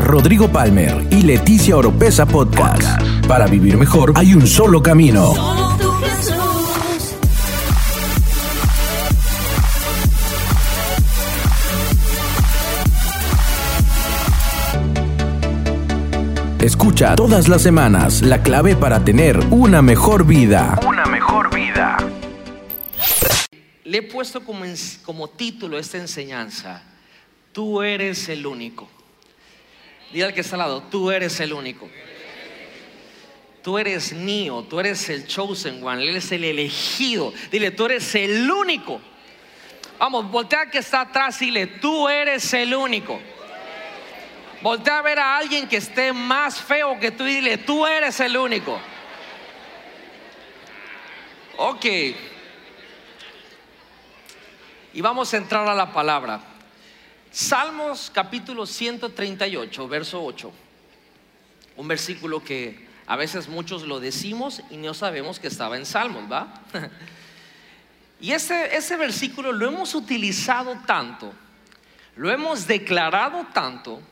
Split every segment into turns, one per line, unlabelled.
Rodrigo Palmer y Leticia Oropesa Podcast. Para vivir mejor hay un solo camino. Escucha todas las semanas la clave para tener una mejor vida.
Una mejor vida.
Le he puesto como, como título esta enseñanza, tú eres el único. Dile al que está al lado, tú eres el único. Tú eres Neo, tú eres el chosen one, él eres el elegido. Dile, tú eres el único. Vamos, voltea que está atrás y dile, tú eres el único. Voltea a ver a alguien que esté más feo que tú y dile, tú eres el único. Ok. Y vamos a entrar a la palabra. Salmos capítulo 138, verso 8. Un versículo que a veces muchos lo decimos y no sabemos que estaba en Salmos, ¿va? y ese, ese versículo lo hemos utilizado tanto, lo hemos declarado tanto,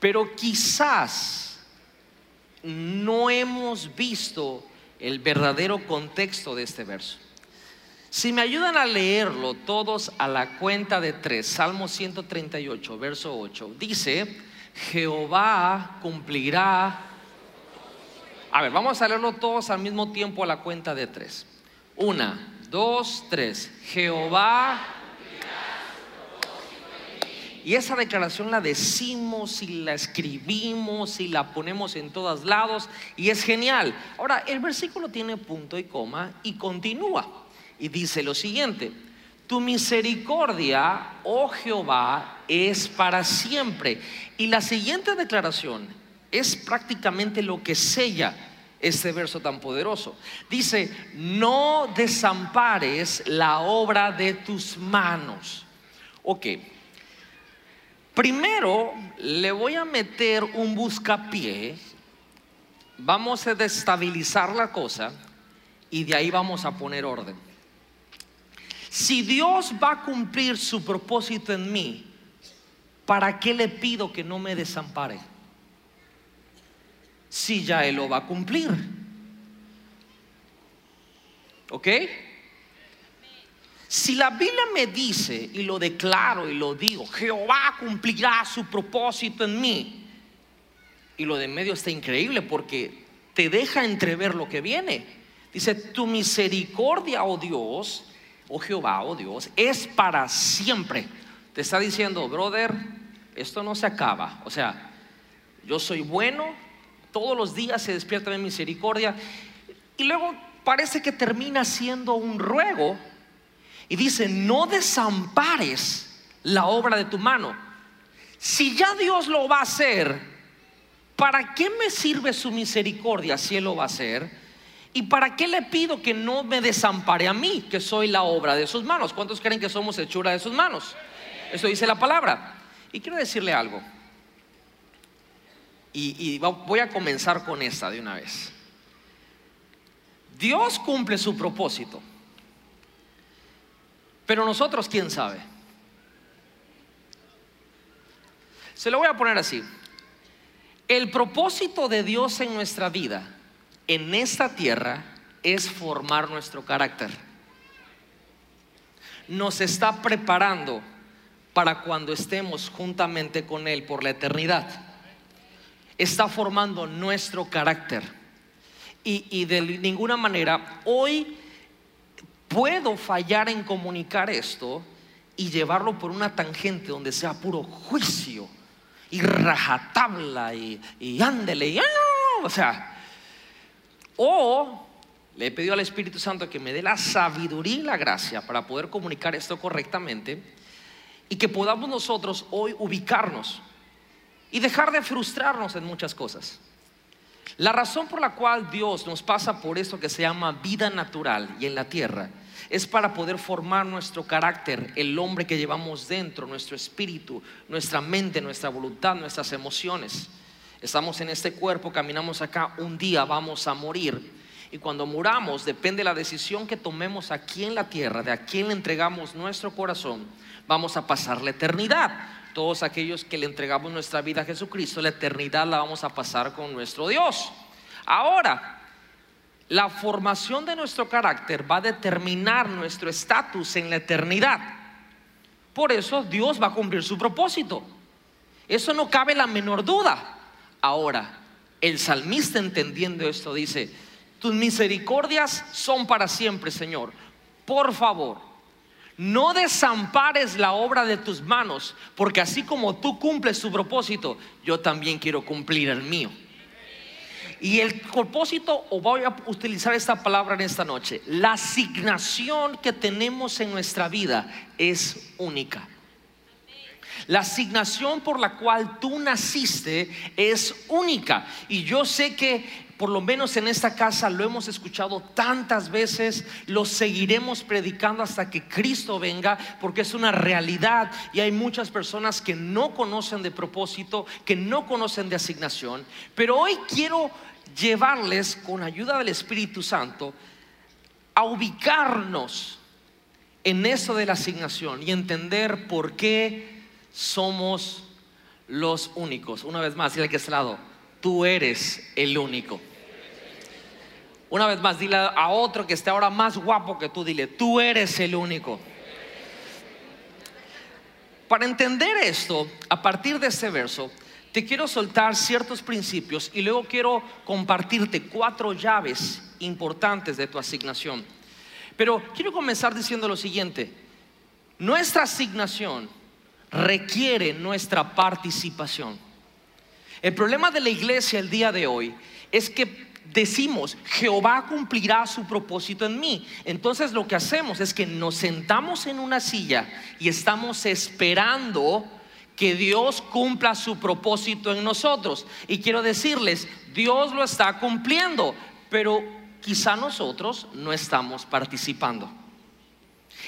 pero quizás no hemos visto el verdadero contexto de este verso. Si me ayudan a leerlo todos a la cuenta de tres, Salmo 138, verso 8, dice, Jehová cumplirá. A ver, vamos a leerlo todos al mismo tiempo a la cuenta de tres. Una, dos, tres. Jehová. Y esa declaración la decimos y la escribimos y la ponemos en todos lados y es genial. Ahora, el versículo tiene punto y coma y continúa y dice lo siguiente, tu misericordia, oh Jehová, es para siempre. Y la siguiente declaración es prácticamente lo que sella este verso tan poderoso. Dice, no desampares la obra de tus manos. Ok. Primero le voy a meter un buscapié, vamos a destabilizar la cosa y de ahí vamos a poner orden. Si Dios va a cumplir su propósito en mí, ¿para qué le pido que no me desampare? Si ya Él lo va a cumplir. ¿Ok? Si la Biblia me dice y lo declaro y lo digo, Jehová cumplirá su propósito en mí. Y lo de medio está increíble porque te deja entrever lo que viene. Dice, tu misericordia, oh Dios, oh Jehová, oh Dios, es para siempre. Te está diciendo, brother, esto no se acaba. O sea, yo soy bueno, todos los días se despierta mi misericordia. Y luego parece que termina siendo un ruego y dice, no desampares la obra de tu mano. Si ya Dios lo va a hacer, ¿para qué me sirve su misericordia si Él lo va a hacer? ¿Y para qué le pido que no me desampare a mí, que soy la obra de sus manos? ¿Cuántos creen que somos hechura de sus manos? Eso dice la palabra. Y quiero decirle algo. Y, y voy a comenzar con esta de una vez. Dios cumple su propósito. Pero nosotros, ¿quién sabe? Se lo voy a poner así. El propósito de Dios en nuestra vida, en esta tierra, es formar nuestro carácter. Nos está preparando para cuando estemos juntamente con Él por la eternidad. Está formando nuestro carácter. Y, y de ninguna manera, hoy puedo fallar en comunicar esto y llevarlo por una tangente donde sea puro juicio y rajatabla y, y ándele y ah, o sea, o le he pedido al Espíritu Santo que me dé la sabiduría y la gracia para poder comunicar esto correctamente y que podamos nosotros hoy ubicarnos y dejar de frustrarnos en muchas cosas. La razón por la cual Dios nos pasa por esto que se llama vida natural y en la tierra es para poder formar nuestro carácter, el hombre que llevamos dentro, nuestro espíritu, nuestra mente, nuestra voluntad, nuestras emociones. Estamos en este cuerpo, caminamos acá, un día vamos a morir. Y cuando muramos, depende de la decisión que tomemos aquí en la tierra, de a quién le entregamos nuestro corazón, vamos a pasar la eternidad. todos aquellos que le entregamos nuestra vida a Jesucristo, la eternidad la vamos a pasar con nuestro Dios. Ahora, la formación de nuestro carácter va a determinar nuestro estatus en la eternidad. Por eso Dios va a cumplir su propósito. Eso no cabe la menor duda. Ahora, el salmista entendiendo esto dice, tus misericordias son para siempre, Señor. Por favor, no desampares la obra de tus manos, porque así como tú cumples su propósito, yo también quiero cumplir el mío. Y el propósito, o voy a utilizar esta palabra en esta noche, la asignación que tenemos en nuestra vida es única. La asignación por la cual tú naciste es única. Y yo sé que por lo menos en esta casa lo hemos escuchado tantas veces, lo seguiremos predicando hasta que Cristo venga, porque es una realidad y hay muchas personas que no conocen de propósito, que no conocen de asignación. Pero hoy quiero llevarles con ayuda del Espíritu Santo a ubicarnos en eso de la asignación y entender por qué somos los únicos. Una vez más, dile que este lado, tú eres el único. Una vez más, dile a otro que esté ahora más guapo que tú, dile, tú eres el único. Para entender esto, a partir de este verso, te quiero soltar ciertos principios y luego quiero compartirte cuatro llaves importantes de tu asignación. Pero quiero comenzar diciendo lo siguiente, nuestra asignación requiere nuestra participación. El problema de la iglesia el día de hoy es que decimos, Jehová cumplirá su propósito en mí. Entonces lo que hacemos es que nos sentamos en una silla y estamos esperando que Dios cumpla su propósito en nosotros. Y quiero decirles, Dios lo está cumpliendo, pero quizá nosotros no estamos participando.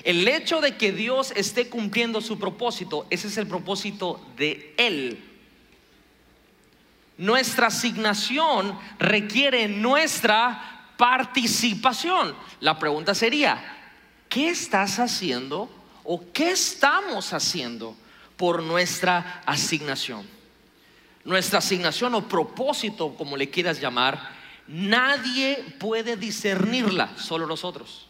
El hecho de que Dios esté cumpliendo su propósito, ese es el propósito de Él. Nuestra asignación requiere nuestra participación. La pregunta sería, ¿qué estás haciendo o qué estamos haciendo por nuestra asignación? Nuestra asignación o propósito, como le quieras llamar, nadie puede discernirla, solo nosotros.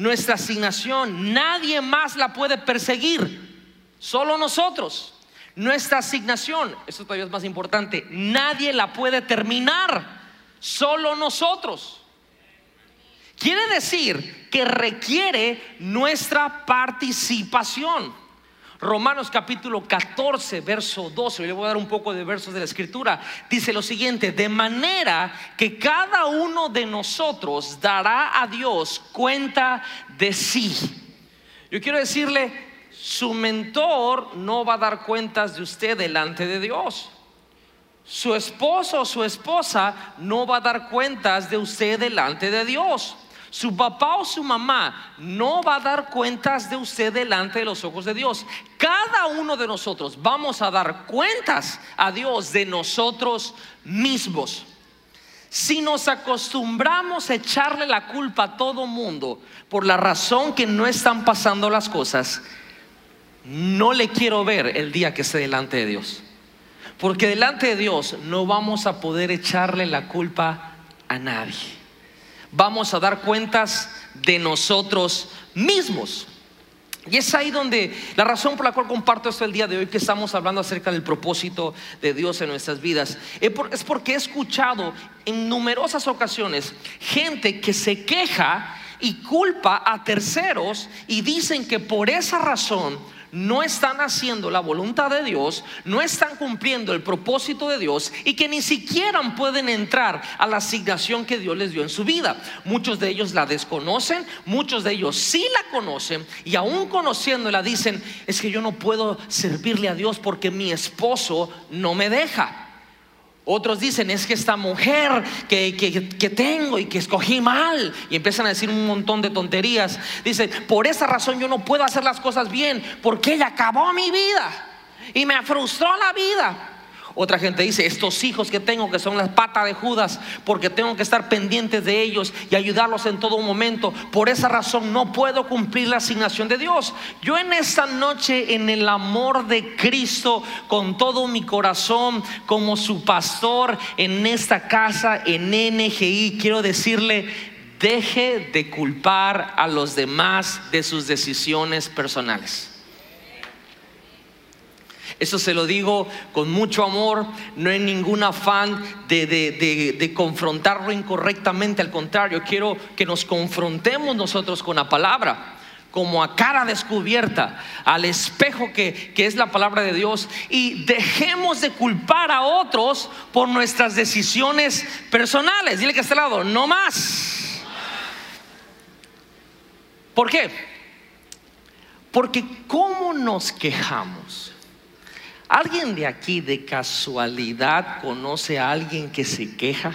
Nuestra asignación, nadie más la puede perseguir, solo nosotros. Nuestra asignación, eso todavía es más importante, nadie la puede terminar, solo nosotros. Quiere decir que requiere nuestra participación. Romanos capítulo 14, verso 12, le voy a dar un poco de versos de la escritura, dice lo siguiente, de manera que cada uno de nosotros dará a Dios cuenta de sí. Yo quiero decirle, su mentor no va a dar cuentas de usted delante de Dios. Su esposo o su esposa no va a dar cuentas de usted delante de Dios. Su papá o su mamá no va a dar cuentas de usted delante de los ojos de Dios. Cada uno de nosotros vamos a dar cuentas a Dios de nosotros mismos. Si nos acostumbramos a echarle la culpa a todo mundo por la razón que no están pasando las cosas, no le quiero ver el día que esté delante de Dios. Porque delante de Dios no vamos a poder echarle la culpa a nadie vamos a dar cuentas de nosotros mismos. Y es ahí donde la razón por la cual comparto esto el día de hoy, que estamos hablando acerca del propósito de Dios en nuestras vidas, es porque he escuchado en numerosas ocasiones gente que se queja y culpa a terceros y dicen que por esa razón no están haciendo la voluntad de Dios, no están cumpliendo el propósito de Dios y que ni siquiera pueden entrar a la asignación que Dios les dio en su vida. Muchos de ellos la desconocen, muchos de ellos sí la conocen y aún conociéndola dicen, es que yo no puedo servirle a Dios porque mi esposo no me deja. Otros dicen, es que esta mujer que, que, tengo y que escogí mal. Y empiezan a decir un montón de tonterías. Dice, por esa razón yo no puedo hacer las cosas bien, porque ella acabó mi vida y me frustró la vida. Otra gente dice, estos hijos que tengo que son las patas de Judas, porque tengo que estar pendientes de ellos y ayudarlos en todo momento. Por esa razón no puedo cumplir la asignación de Dios. Yo en esta noche, en el amor de Cristo, con todo mi corazón, como su pastor en esta casa, en NGI, quiero decirle, deje de culpar a los demás de sus decisiones personales. Eso se lo digo con mucho amor, no hay ningún afán de, de, confrontarlo incorrectamente, al contrario, quiero que nos confrontemos nosotros con la palabra como a cara descubierta, al espejo que, que, es la palabra de Dios y dejemos de culpar a otros por nuestras decisiones personales. Dile que a este lado, no más. ¿Por qué? Porque ¿cómo nos quejamos? ¿Alguien de aquí de casualidad conoce a alguien que se queja?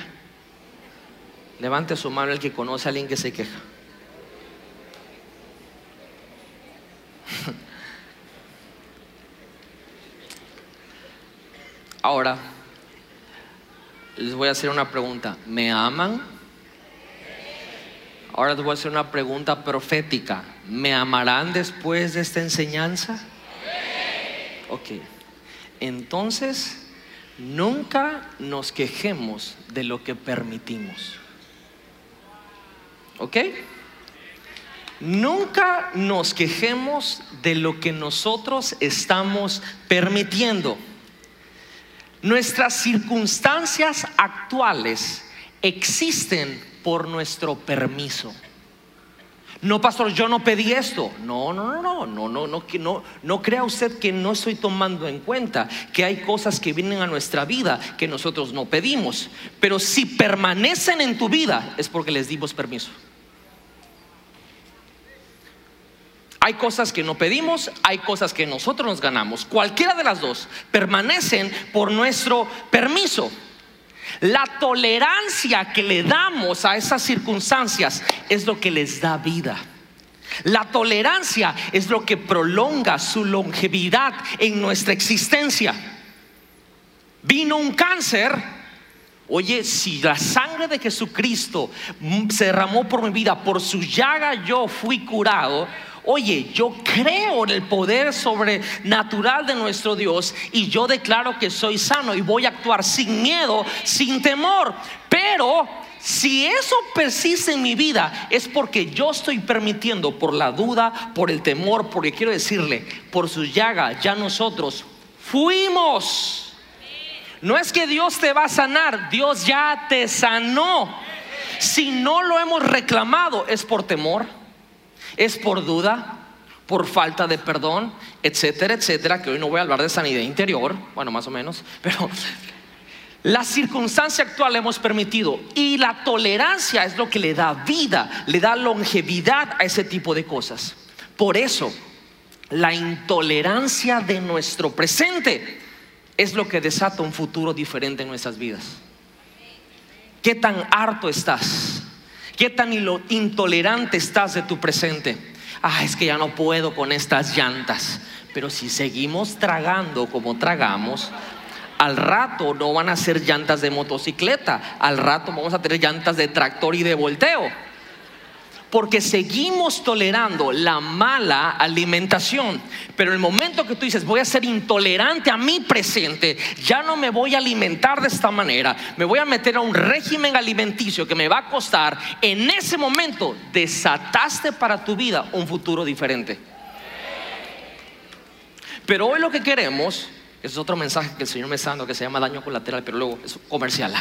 Levante su mano el que conoce a alguien que se queja. Ahora, les voy a hacer una pregunta. ¿Me aman? Ahora les voy a hacer una pregunta profética. ¿Me amarán después de esta enseñanza? Ok entonces nunca nos quejemos de lo que permitimos. ¿Ok? Nunca nos quejemos de lo que nosotros estamos permitiendo. Nuestras circunstancias actuales existen por nuestro permiso. No, pastor, yo no pedí esto. No, no, no, no, no, no, no, no crea usted que no estoy tomando en cuenta que hay cosas que vienen a nuestra vida que nosotros no pedimos. Pero si permanecen en tu vida es porque les dimos permiso. Hay cosas que no pedimos, hay cosas que nosotros nos ganamos. Cualquiera de las dos permanecen por nuestro permiso. La tolerancia que le damos a esas circunstancias es lo que les da vida. La tolerancia es lo que prolonga su longevidad en nuestra existencia. Vino un cáncer. Oye, si la sangre de Jesucristo se derramó por mi vida, por su llaga yo fui curado oye, yo creo en el poder sobrenatural de nuestro Dios y yo declaro que soy sano y voy a actuar sin miedo, sin temor. Pero si eso persiste en mi vida es porque yo estoy permitiendo por la duda, por el temor, porque quiero decirle, por su llaga ya nosotros fuimos. No es que Dios te va a sanar, Dios ya te sanó. Si no lo hemos reclamado es por temor es por duda, por falta de perdón, etcétera, etcétera, que hoy no voy a hablar de sanidad interior, bueno, más o menos, pero la circunstancia actual hemos permitido y la tolerancia es lo que le da vida, le da longevidad a ese tipo de cosas. Por eso, la intolerancia de nuestro presente es lo que desata un futuro diferente en nuestras vidas. ¿Qué tan harto estás? ¿Qué tan intolerante estás de tu presente? Ah, es que ya no puedo con estas llantas. Pero si seguimos tragando como tragamos, al rato no van a ser llantas de motocicleta, al rato vamos a tener llantas de tractor y de volteo porque seguimos tolerando la mala alimentación. Pero el momento que tú dices, voy a ser intolerante a mi presente, ya no me voy a alimentar de esta manera, me voy a meter a un régimen alimenticio que me va a costar, en ese momento desataste para tu vida un futuro diferente. Pero hoy lo que queremos, es otro mensaje que el Señor me está dando que se llama daño colateral, pero luego es comercial.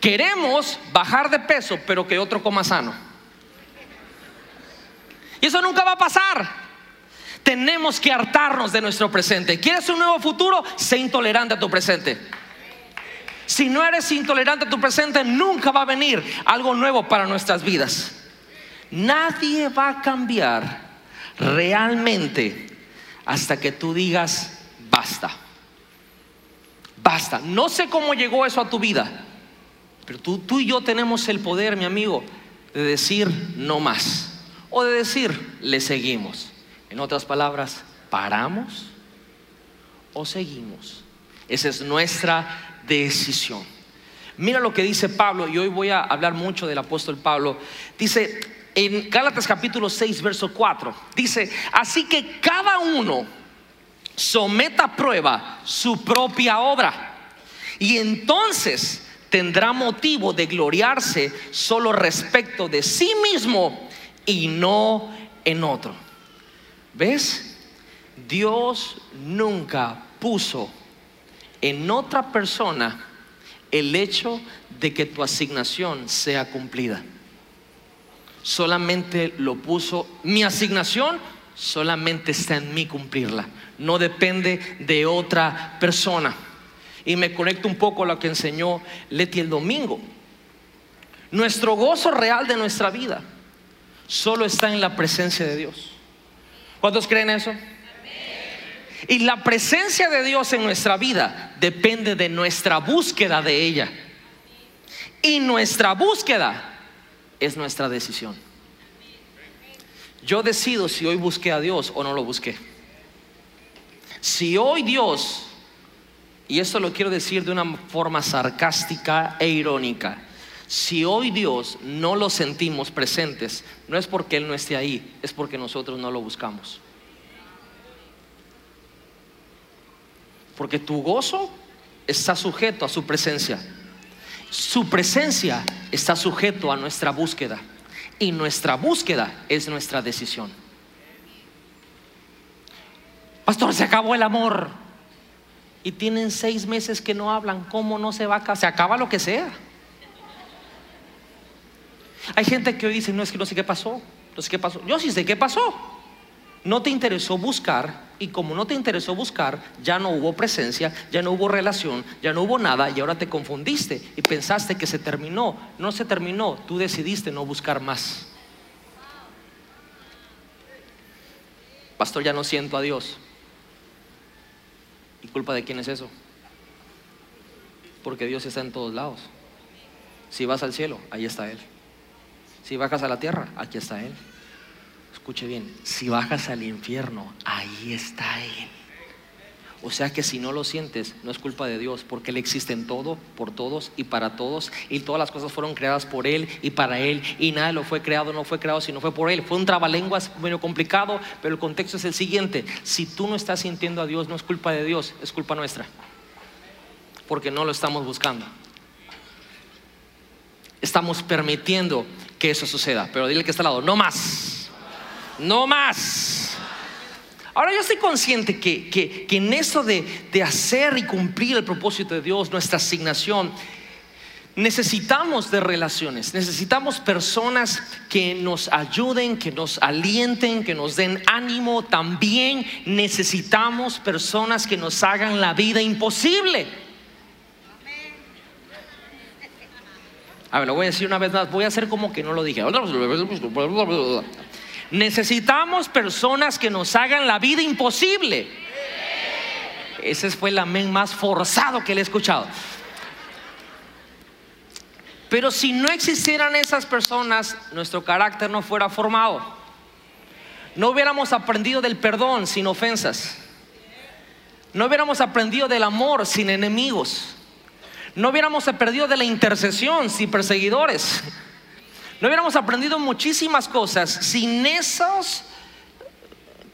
Queremos bajar de peso, pero que otro coma sano. Y eso nunca va a pasar. Tenemos que hartarnos de nuestro presente. ¿Quieres un nuevo futuro? Sé intolerante a tu presente. Si no eres intolerante a tu presente, nunca va a venir algo nuevo para nuestras vidas. Nadie va a cambiar realmente hasta que tú digas, basta. Basta. No sé cómo llegó eso a tu vida, pero tú, tú y yo tenemos el poder, mi amigo, de decir no más o de decir, le seguimos. En otras palabras, ¿paramos o seguimos? Esa es nuestra decisión. Mira lo que dice Pablo, y hoy voy a hablar mucho del apóstol Pablo. Dice en Gálatas capítulo 6, verso 4, dice, así que cada uno someta a prueba su propia obra. Y entonces tendrá motivo de gloriarse solo respecto de sí mismo y no en otro. ¿Ves? Dios nunca puso en otra persona el hecho de que tu asignación sea cumplida. Solamente lo puso, mi asignación solamente está en mí cumplirla, no depende de otra persona. Y me conecto un poco a lo que enseñó Leti el domingo. Nuestro gozo real de nuestra vida solo está en la presencia de Dios. ¿Cuántos creen eso? Y la presencia de Dios en nuestra vida depende de nuestra búsqueda de ella. Y nuestra búsqueda es nuestra decisión. Yo decido si hoy busqué a Dios o no lo busqué. Si hoy Dios, y esto lo quiero decir de una forma sarcástica e irónica, si hoy Dios no lo sentimos presentes, no es porque Él no esté ahí, es porque nosotros no lo buscamos. Porque tu gozo está sujeto a su presencia. Su presencia está sujeto a nuestra búsqueda. Y nuestra búsqueda es nuestra decisión. Pastor, se acabó el amor. Y tienen seis meses que no hablan. ¿Cómo no se va a Se acaba lo que sea. Hay gente que hoy dice, no es que no sé qué pasó. No sé qué pasó. Yo sí sé qué pasó no te interesó buscar y como no te interesó buscar, ya no hubo presencia, ya no hubo relación, ya no hubo nada y ahora te confundiste y pensaste que se terminó. No se terminó, tú decidiste no buscar más. Pastor, ya no siento a Dios. ¿Y culpa de quién es eso? Porque Dios está en todos lados. Si vas al cielo, ahí está Él. Si bajas a la tierra, aquí está Él escuche bien, si bajas al infierno, ahí está Él. O sea que si no lo sientes, no es culpa de Dios, porque Él existe en todo, por todos y para todos. Y todas las cosas fueron creadas por Él y para Él. Y nada lo fue creado, no fue creado, sino fue por Él. Fue un trabalenguas medio complicado, pero el contexto es el siguiente. Si tú no estás sintiendo a Dios, no es culpa de Dios, es culpa nuestra. Porque no lo estamos buscando. Estamos permitiendo que eso suceda. Pero dile que está al lado, no más no más. Ahora yo estoy consciente que, en eso de, de hacer y cumplir el propósito de Dios, nuestra asignación, necesitamos de relaciones, necesitamos personas que nos ayuden, que nos alienten, que nos den ánimo. También necesitamos personas que nos hagan la vida imposible. A ver, lo voy a decir una vez más, voy a hacer como que no lo dije. Necesitamos personas que nos hagan la vida imposible. Ese fue el amén más forzado que le he escuchado. Pero si no existieran esas personas, nuestro carácter no fuera formado. No hubiéramos aprendido del perdón sin ofensas. No hubiéramos aprendido del amor sin enemigos. No hubiéramos aprendido de la intercesión sin perseguidores. No hubiéramos aprendido muchísimas cosas sin esas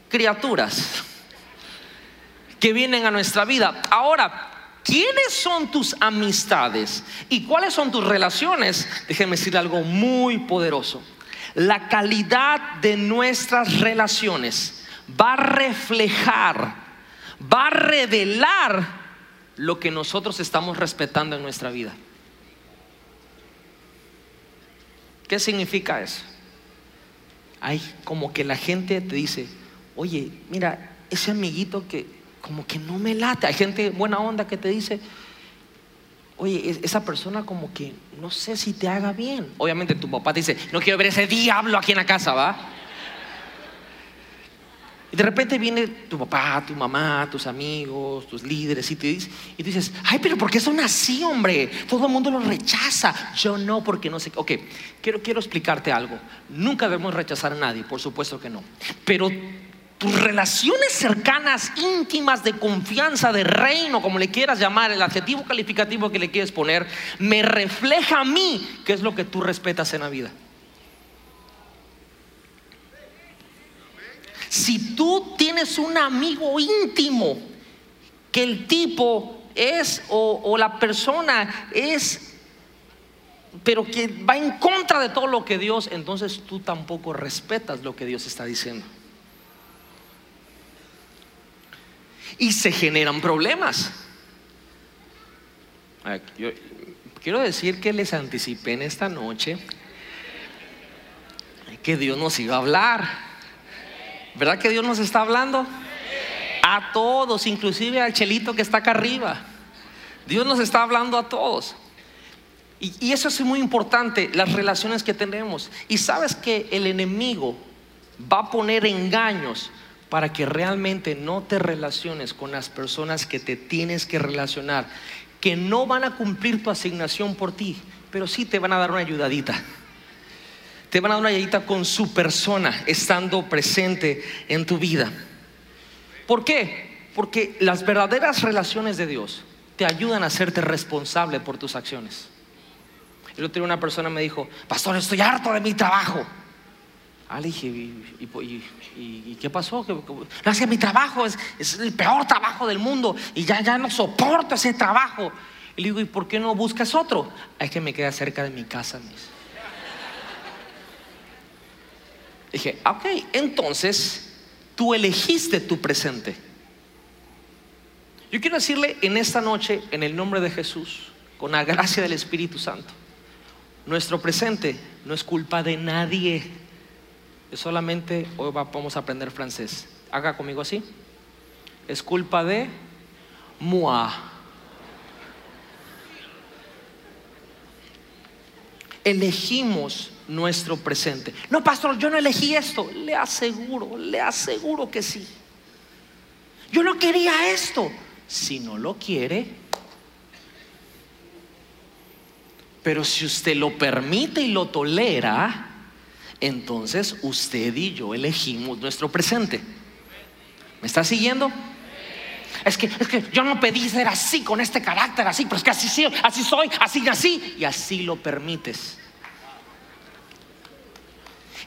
criaturas que vienen a nuestra vida. Ahora, ¿quiénes son tus amistades y cuáles son tus relaciones? Déjenme decir algo muy poderoso. La calidad de nuestras relaciones va a reflejar, va a revelar lo que nosotros estamos respetando en nuestra vida. ¿Qué significa eso? Hay como que la gente te dice, oye, mira, ese amiguito que como que no me late. Hay gente buena onda que te dice, oye, esa persona como que no sé si te haga bien. Obviamente tu papá te dice, no quiero ver ese diablo aquí en la casa, ¿va? Y de repente viene tu papá, tu mamá, tus amigos, tus líderes y, te dices, y dices, ay, pero ¿por qué son así, hombre? Todo el mundo los rechaza. Yo no, porque no sé. Ok, quiero, quiero explicarte algo. Nunca debemos rechazar a nadie, por supuesto que no. Pero tus relaciones cercanas, íntimas, de confianza, de reino, como le quieras llamar, el adjetivo calificativo que le quieres poner, me refleja a mí qué es lo que tú respetas en la vida. Si tú tienes un amigo íntimo, que el tipo es o, la persona es, pero que va en contra de todo lo que Dios, entonces tú tampoco respetas lo que Dios está diciendo. y se generan problemas. Quiero decir que les anticipé en esta noche que Dios nos iba a hablar. ¿Verdad que Dios nos está hablando? A todos, inclusive al chelito que está acá arriba. Dios nos está hablando a todos. Y, eso es muy importante, las relaciones que tenemos. Y sabes que el enemigo va a poner engaños para que realmente no te relaciones con las personas que te tienes que relacionar, que no van a cumplir tu asignación por ti, pero sí te van a dar una ayudadita. Te van a dar una ayudadita con su persona estando presente en tu vida. ¿Por qué? Porque las verdaderas relaciones de Dios te ayudan a hacerte responsable por tus acciones. El otro día una persona me dijo, pastor, estoy harto de mi trabajo. Ah, le dije, ¿y, qué pasó? Que, mi trabajo es, el peor trabajo del mundo y ya, ya no soporto ese trabajo. Y le digo, ¿y por qué no buscas otro? Es que me queda cerca de mi casa. Mis. Dije, ok, entonces tú elegiste tu presente. Yo quiero decirle en esta noche, en el nombre de Jesús, con la gracia del Espíritu Santo, nuestro presente no es culpa de nadie solamente hoy vamos a aprender francés. Haga conmigo así. Es culpa de moi. Elegimos nuestro presente. No, pastor, yo no elegí esto. Le aseguro, le aseguro que sí. Yo no quería esto. Si no lo quiere, pero si usted lo permite y lo tolera, entonces usted y yo elegimos nuestro presente. ¿Me está siguiendo? Es que, es que yo no pedí ser así, con este carácter así, pero es que así, así soy, así y así, y así lo permites.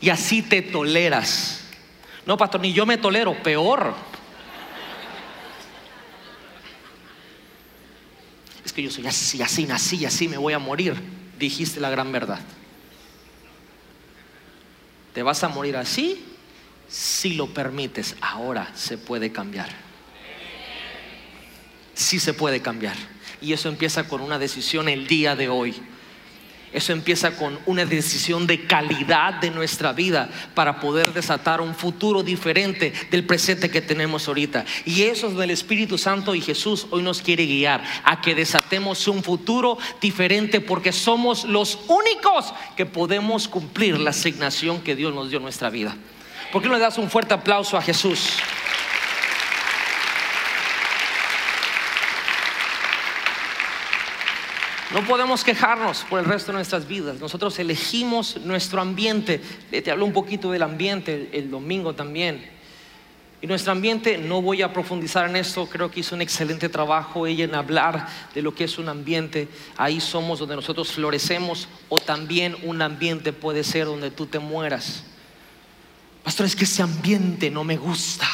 Y así te toleras. No, pastor, ni yo me tolero, peor. Es que yo soy así, así, así, así me voy a morir. Dijiste la gran verdad. Te vas a morir así si lo permites. Ahora se puede cambiar. Sí se puede cambiar. Y eso empieza con una decisión el día de hoy. Eso empieza con una decisión de calidad de nuestra vida para poder desatar un futuro diferente del presente que tenemos ahorita. Y eso es del Espíritu Santo y Jesús hoy nos quiere guiar a que desatemos un futuro diferente porque somos los únicos que podemos cumplir la asignación que Dios nos dio en nuestra vida. ¿Por qué no le das un fuerte aplauso a Jesús? No podemos quejarnos por el resto de nuestras vidas. Nosotros elegimos nuestro ambiente. Te hablo un poquito del ambiente el, domingo también. Y nuestro ambiente, no voy a profundizar en esto, creo que hizo un excelente trabajo ella en hablar de lo que es un ambiente. Ahí somos donde nosotros florecemos o también un ambiente puede ser donde tú te mueras. Pastor, es que ese ambiente no me gusta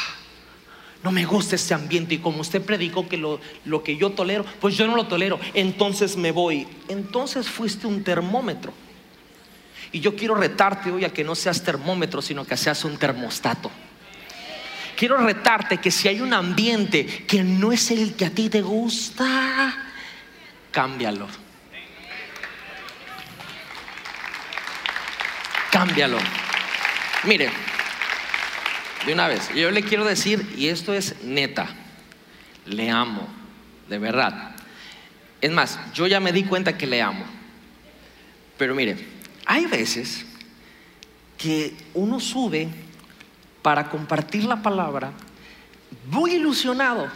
no me gusta este ambiente y como usted predicó que lo, lo, que yo tolero, pues yo no lo tolero, entonces me voy. Entonces fuiste un termómetro. Y yo quiero retarte hoy a que no seas termómetro, sino que seas un termostato. Quiero retarte que si hay un ambiente que no es el que a ti te gusta, cámbialo. Cámbialo. Mire, de una vez. Yo le quiero decir, y esto es neta, le amo, de verdad. Es más, yo ya me di cuenta que le amo. Pero mire, hay veces que uno sube para compartir la palabra muy ilusionado,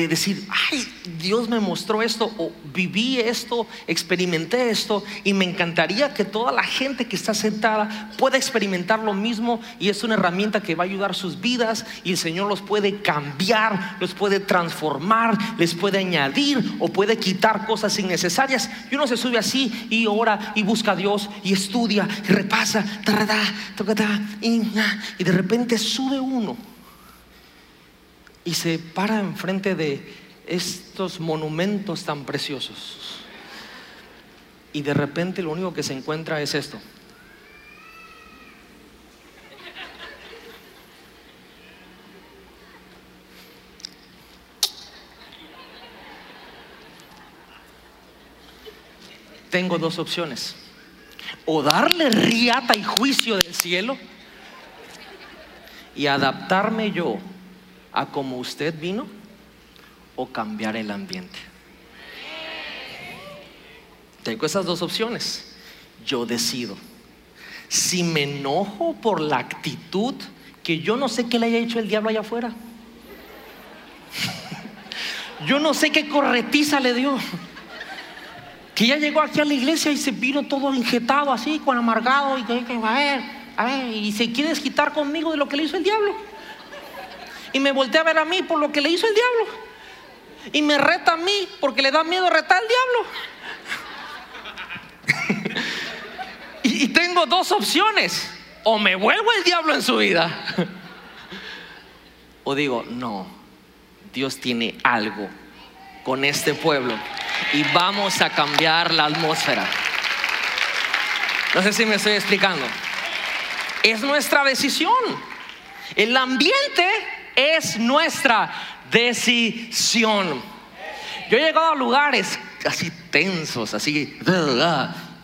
de decir, ay, Dios me mostró esto o viví esto, experimenté esto y me encantaría que toda la gente que está sentada pueda experimentar lo mismo y es una herramienta que va a ayudar sus vidas y el Señor los puede cambiar, los puede transformar, les puede añadir o puede quitar cosas innecesarias. Y uno se sube así y ora y busca a Dios y estudia y repasa y, de repente sube uno y se para enfrente de estos monumentos tan preciosos. Y de repente lo único que se encuentra es esto. Tengo dos opciones. O darle riata y juicio del cielo y adaptarme yo a como usted vino o cambiar el ambiente. Tengo esas dos opciones. Yo decido. Si me enojo por la actitud que yo no sé qué le haya hecho el diablo allá afuera. Yo no sé qué corretiza le dio. Que ya llegó aquí a la iglesia y se vino todo injetado así, con amargado y que a ver, a ver, y se quiere desquitar conmigo de lo que le hizo el diablo y me voltea a ver a mí por lo que le hizo el diablo. Y me reta a mí porque le da miedo retar al diablo. y, tengo dos opciones. O me vuelvo el diablo en su vida. o digo, no, Dios tiene algo con este pueblo y vamos a cambiar la atmósfera. No sé si me estoy explicando. Es nuestra decisión. El ambiente es nuestra decisión. Yo he llegado a lugares así tensos, así,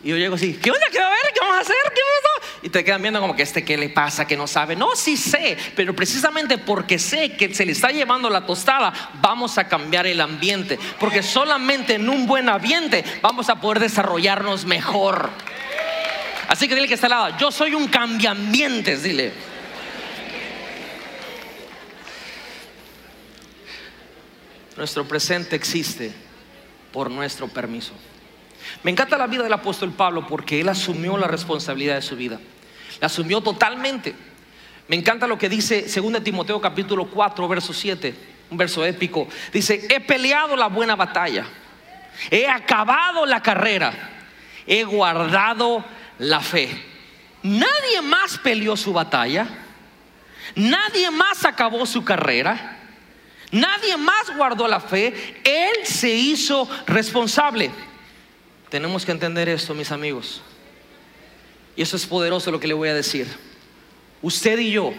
y yo llego así, ¿qué onda? ¿Qué va a ver? ¿Qué vamos a hacer? ¿Qué pasó? Y te quedan viendo como que este, ¿qué le pasa? Que no sabe. No, sí sé, pero precisamente porque sé que se le está llevando la tostada, vamos a cambiar el ambiente. Porque solamente en un buen ambiente vamos a poder desarrollarnos mejor. Así que dile que está al lado, yo soy un cambiambientes, dile. Nuestro presente existe por nuestro permiso. Me encanta la vida del apóstol Pablo porque él asumió la responsabilidad de su vida. La asumió totalmente. Me encanta lo que dice 2 Timoteo capítulo 4, verso 7, un verso épico. Dice, he peleado la buena batalla, he acabado la carrera, he guardado la fe. Nadie más peleó su batalla, nadie más acabó su carrera. Nadie más guardó la fe, Él se hizo responsable. Tenemos que entender esto, mis amigos. Y eso es poderoso lo que le voy a decir. Usted y yo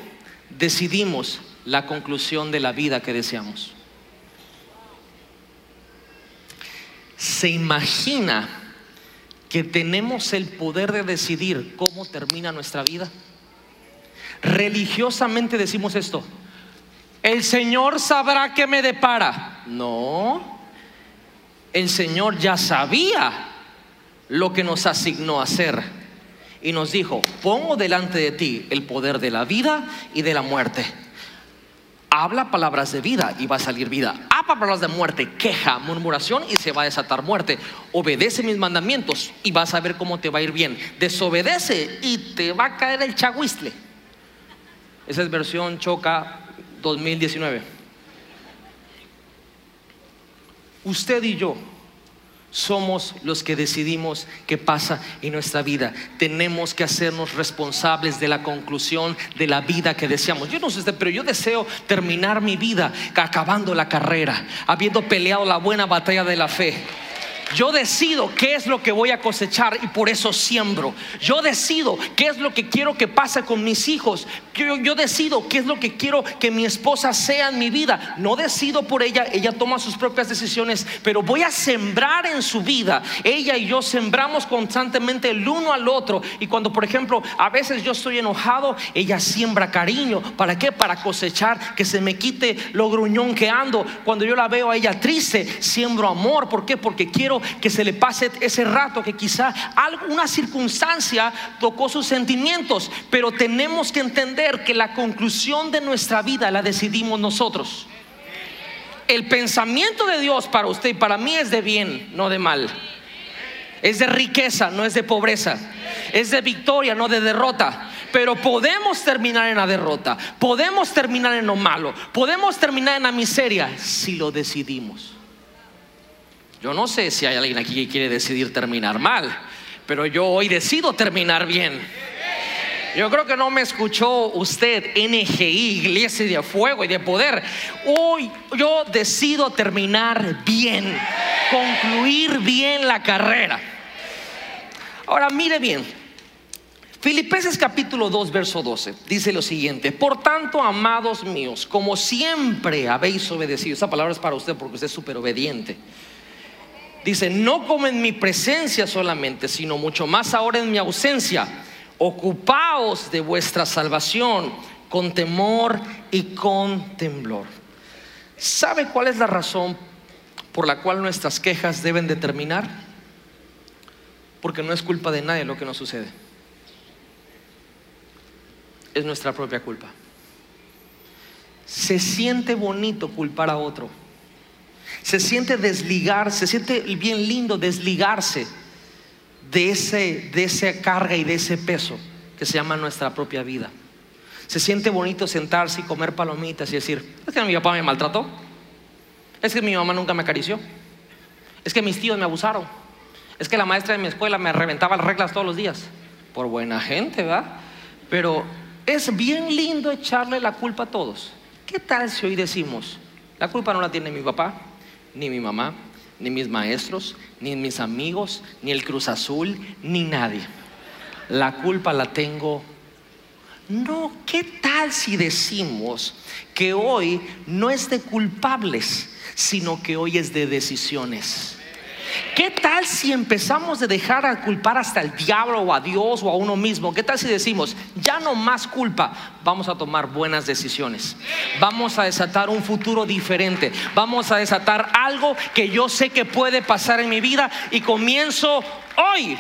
decidimos la conclusión de la vida que deseamos. ¿Se imagina que tenemos el poder de decidir cómo termina nuestra vida? Religiosamente decimos esto, el Señor sabrá qué me depara. No, el Señor ya sabía lo que nos asignó hacer. Y nos dijo, pongo delante de ti el poder de la vida y de la muerte. Habla palabras de vida y va a salir vida. Habla palabras de muerte, queja, murmuración y se va a desatar muerte. Obedece mis mandamientos y vas a ver cómo te va a ir bien. Desobedece y te va a caer el chaguistle. Esa es versión choca 2019. Usted y yo somos los que decidimos qué pasa en nuestra vida. Tenemos que hacernos responsables de la conclusión de la vida que deseamos. Yo no sé pero yo deseo terminar mi vida acabando la carrera, habiendo peleado la buena batalla de la fe yo decido qué es lo que voy a cosechar y por eso siembro. Yo decido qué es lo que quiero que pase con mis hijos. Yo, decido qué es lo que quiero que mi esposa sea en mi vida. No decido por ella, ella toma sus propias decisiones, pero voy a sembrar en su vida. Ella y yo sembramos constantemente el uno al otro. Y cuando, por ejemplo, a veces yo estoy enojado, ella siembra cariño. ¿Para qué? Para cosechar, que se me quite lo gruñón que ando. Cuando yo la veo a ella triste, siembro amor. ¿Por qué? Porque quiero que se le pase ese rato que quizá alguna circunstancia tocó sus sentimientos, pero tenemos que entender que la conclusión de nuestra vida la decidimos nosotros. el pensamiento de Dios para usted y para mí es de bien, no de mal. Es de riqueza, no es de pobreza. Es de victoria, no de derrota. Pero podemos terminar en la derrota. Podemos terminar en lo malo. Podemos terminar en la miseria si lo decidimos. Yo no sé si hay alguien aquí que quiere decidir terminar mal, pero yo hoy decido terminar bien. Yo creo que no me escuchó usted, NGI, Iglesia de Fuego y de Poder. Hoy yo decido terminar bien, concluir bien la carrera. Ahora mire bien, Filipenses capítulo 2, verso 12, dice lo siguiente, por tanto, amados míos, como siempre habéis obedecido, esa palabra es para usted porque usted es súper obediente. Dice, no como en mi presencia solamente, sino mucho más ahora en mi ausencia. Ocupaos de vuestra salvación con temor y con temblor. ¿Sabe cuál es la razón por la cual nuestras quejas deben determinar? Porque no es culpa de nadie lo que nos sucede. Es nuestra propia culpa. Se siente bonito culpar a otro se siente desligar, se siente bien lindo desligarse de, ese, de esa carga y de ese peso que se llama nuestra propia vida. Se siente bonito sentarse y comer palomitas y decir, es que mi papá me maltrató, es que mi mamá nunca me acarició, es que mis tíos me abusaron, es que la maestra de mi escuela me reventaba las reglas todos los días, por buena gente, ¿verdad? Pero es bien lindo echarle la culpa a todos. ¿Qué tal si hoy decimos, la culpa no la tiene mi papá, ni mi mamá, ni mis maestros, ni mis amigos, ni el Cruz Azul, ni nadie. La culpa la tengo. No, ¿qué tal si decimos que hoy no es de culpables, sino que hoy es de decisiones? ¿Qué tal si empezamos de dejar a culpar hasta el diablo o a Dios o a uno mismo? ¿Qué tal si decimos, ya no más culpa, vamos a tomar buenas decisiones? Vamos a desatar un futuro diferente. Vamos a desatar algo que yo sé que puede pasar en mi vida y comienzo hoy.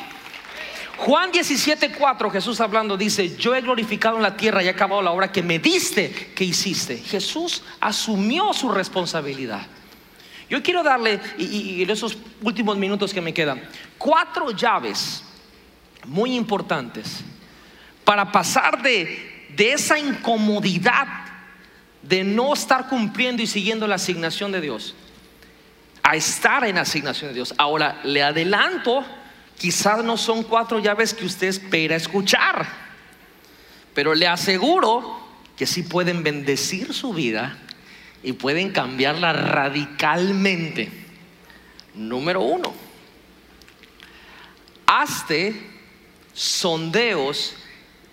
Juan 17:4, Jesús hablando, dice: Yo he glorificado en la tierra y he acabado la obra que me diste que hiciste. Jesús asumió su responsabilidad. Yo quiero darle, y, en esos últimos minutos que me quedan, cuatro llaves muy importantes para pasar de, de esa incomodidad de no estar cumpliendo y siguiendo la asignación de Dios a estar en la asignación de Dios. Ahora, le adelanto, quizás no son cuatro llaves que usted espera escuchar, pero le aseguro que sí pueden bendecir su vida y pueden cambiarla radicalmente. Número uno, hazte sondeos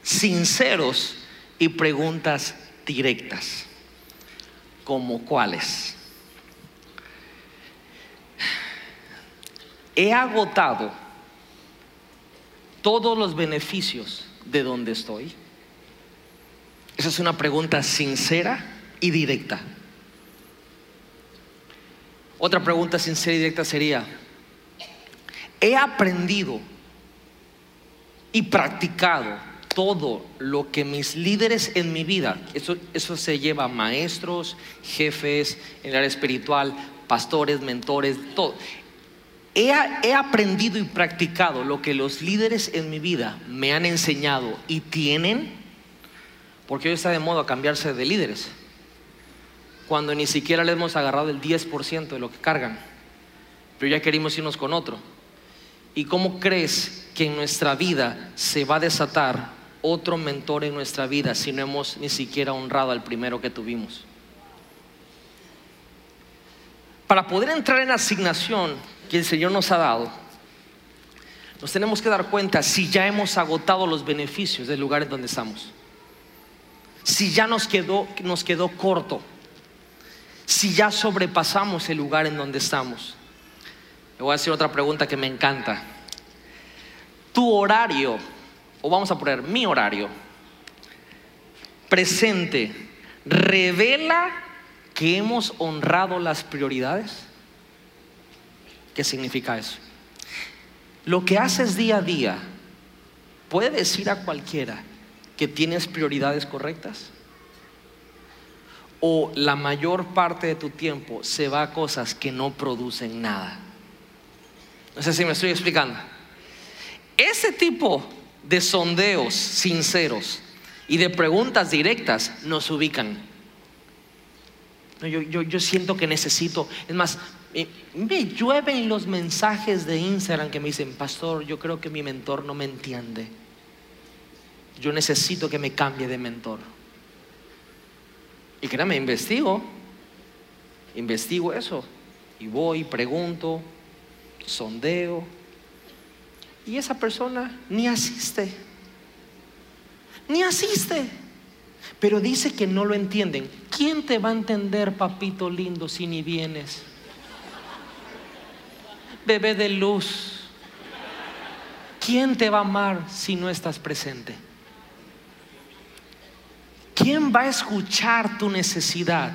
sinceros y preguntas directas. ¿Como cuáles? He agotado todos los beneficios de donde estoy. Esa es una pregunta sincera y directa. Otra pregunta sincera y directa sería, he aprendido y practicado todo lo que mis líderes en mi vida, eso, eso se lleva maestros, jefes, en el área espiritual, pastores, mentores, todo. He, he, aprendido y practicado lo que los líderes en mi vida me han enseñado y tienen, porque hoy está de modo a cambiarse de líderes cuando ni siquiera le hemos agarrado el 10% de lo que cargan, pero ya queremos irnos con otro. ¿Y cómo crees que en nuestra vida se va a desatar otro mentor en nuestra vida si no hemos ni siquiera honrado al primero que tuvimos? Para poder entrar en la asignación que el Señor nos ha dado, nos tenemos que dar cuenta si ya hemos agotado los beneficios del lugar en donde estamos. Si ya nos quedó, nos quedó corto si ya sobrepasamos el lugar en donde estamos? Le voy a hacer otra pregunta que me encanta. Tu horario, o vamos a poner mi horario, presente, revela que hemos honrado las prioridades. ¿Qué significa eso? Lo que haces día a día, ¿puede decir a cualquiera que tienes prioridades correctas? O la mayor parte de tu tiempo se va a cosas que no producen nada. No sé si me estoy explicando. Ese tipo de sondeos sinceros y de preguntas directas nos ubican. Yo, yo, yo siento que necesito, es más, me, me llueven los mensajes de Instagram que me dicen, pastor, yo creo que mi mentor no me entiende. Yo necesito que me cambie de mentor. Y créame, investigo, investigo eso. Y voy, pregunto, sondeo. Y esa persona ni asiste. Ni asiste. Pero dice que no lo entienden. ¿Quién te va a entender, papito lindo, si ni vienes? Bebé de luz. ¿Quién te va a amar si no estás presente? ¿Quién va a escuchar tu necesidad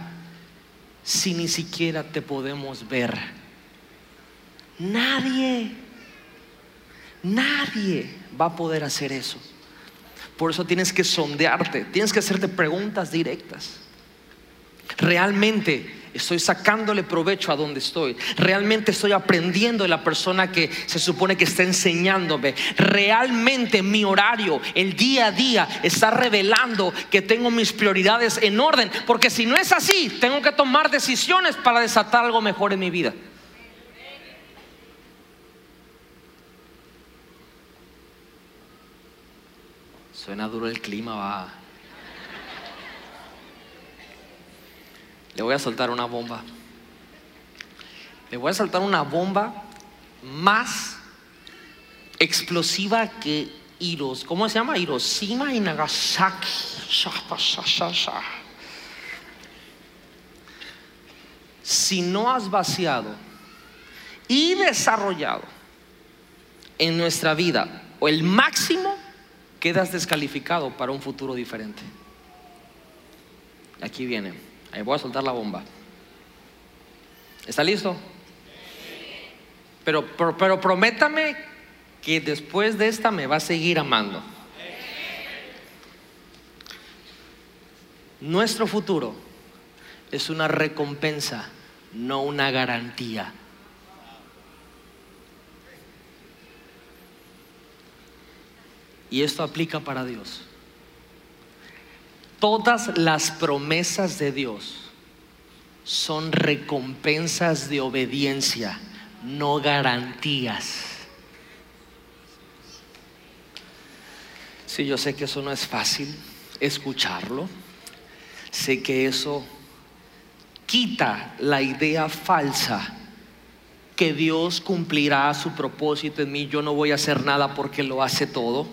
si ni siquiera te podemos ver? Nadie, nadie va a poder hacer eso. Por eso tienes que sondearte, tienes que hacerte preguntas directas. Realmente estoy sacándole provecho a donde estoy. Realmente estoy aprendiendo de la persona que se supone que está enseñándome. Realmente mi horario, el día a día, está revelando que tengo mis prioridades en orden. Porque si no es así, tengo que tomar decisiones para desatar algo mejor en mi vida. Suena duro el clima, va. Le voy a soltar una bomba. Le voy a soltar una bomba más explosiva que Hiros. ¿Cómo se llama? Hiroshima y Nagasaki. Si no has vaciado y desarrollado en nuestra vida o el máximo, quedas descalificado para un futuro diferente. Aquí viene. Ahí voy a soltar la bomba. ¿Está listo? Pero, pero, pero prométame que después de esta me va a seguir amando. Nuestro futuro es una recompensa, no una garantía. Y esto aplica para Dios. Todas las promesas de Dios son recompensas de obediencia, no garantías. Sí, yo sé que eso no es fácil escucharlo. Sé que eso quita la idea falsa que Dios cumplirá su propósito en mí. Yo no voy a hacer nada porque lo hace todo.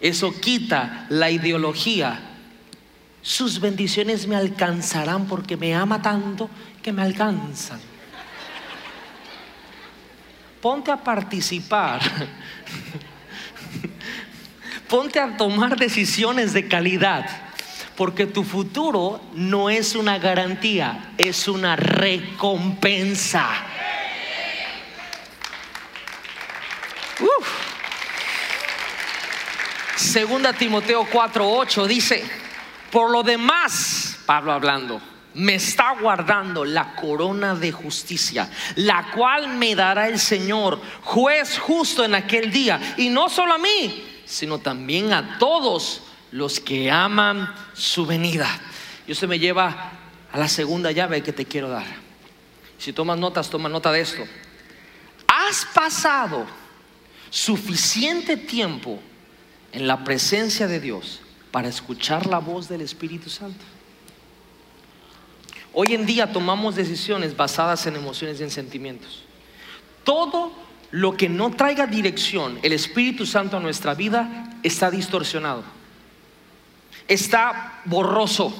Eso quita la ideología. Sus bendiciones me alcanzarán porque me ama tanto que me alcanzan. Ponte a participar. Ponte a tomar decisiones de calidad. Porque tu futuro no es una garantía, es una recompensa. Uf. Segunda Timoteo 4:8 dice, por lo demás, Pablo hablando, me está guardando la corona de justicia, la cual me dará el Señor, juez justo en aquel día, y no solo a mí, sino también a todos los que aman su venida. Y eso me lleva a la segunda llave que te quiero dar. Si tomas notas, toma nota de esto. Has pasado suficiente tiempo en la presencia de Dios para escuchar la voz del Espíritu Santo. Hoy en día tomamos decisiones basadas en emociones y en sentimientos. Todo lo que no traiga dirección, el Espíritu Santo a nuestra vida, está distorsionado. Está borroso.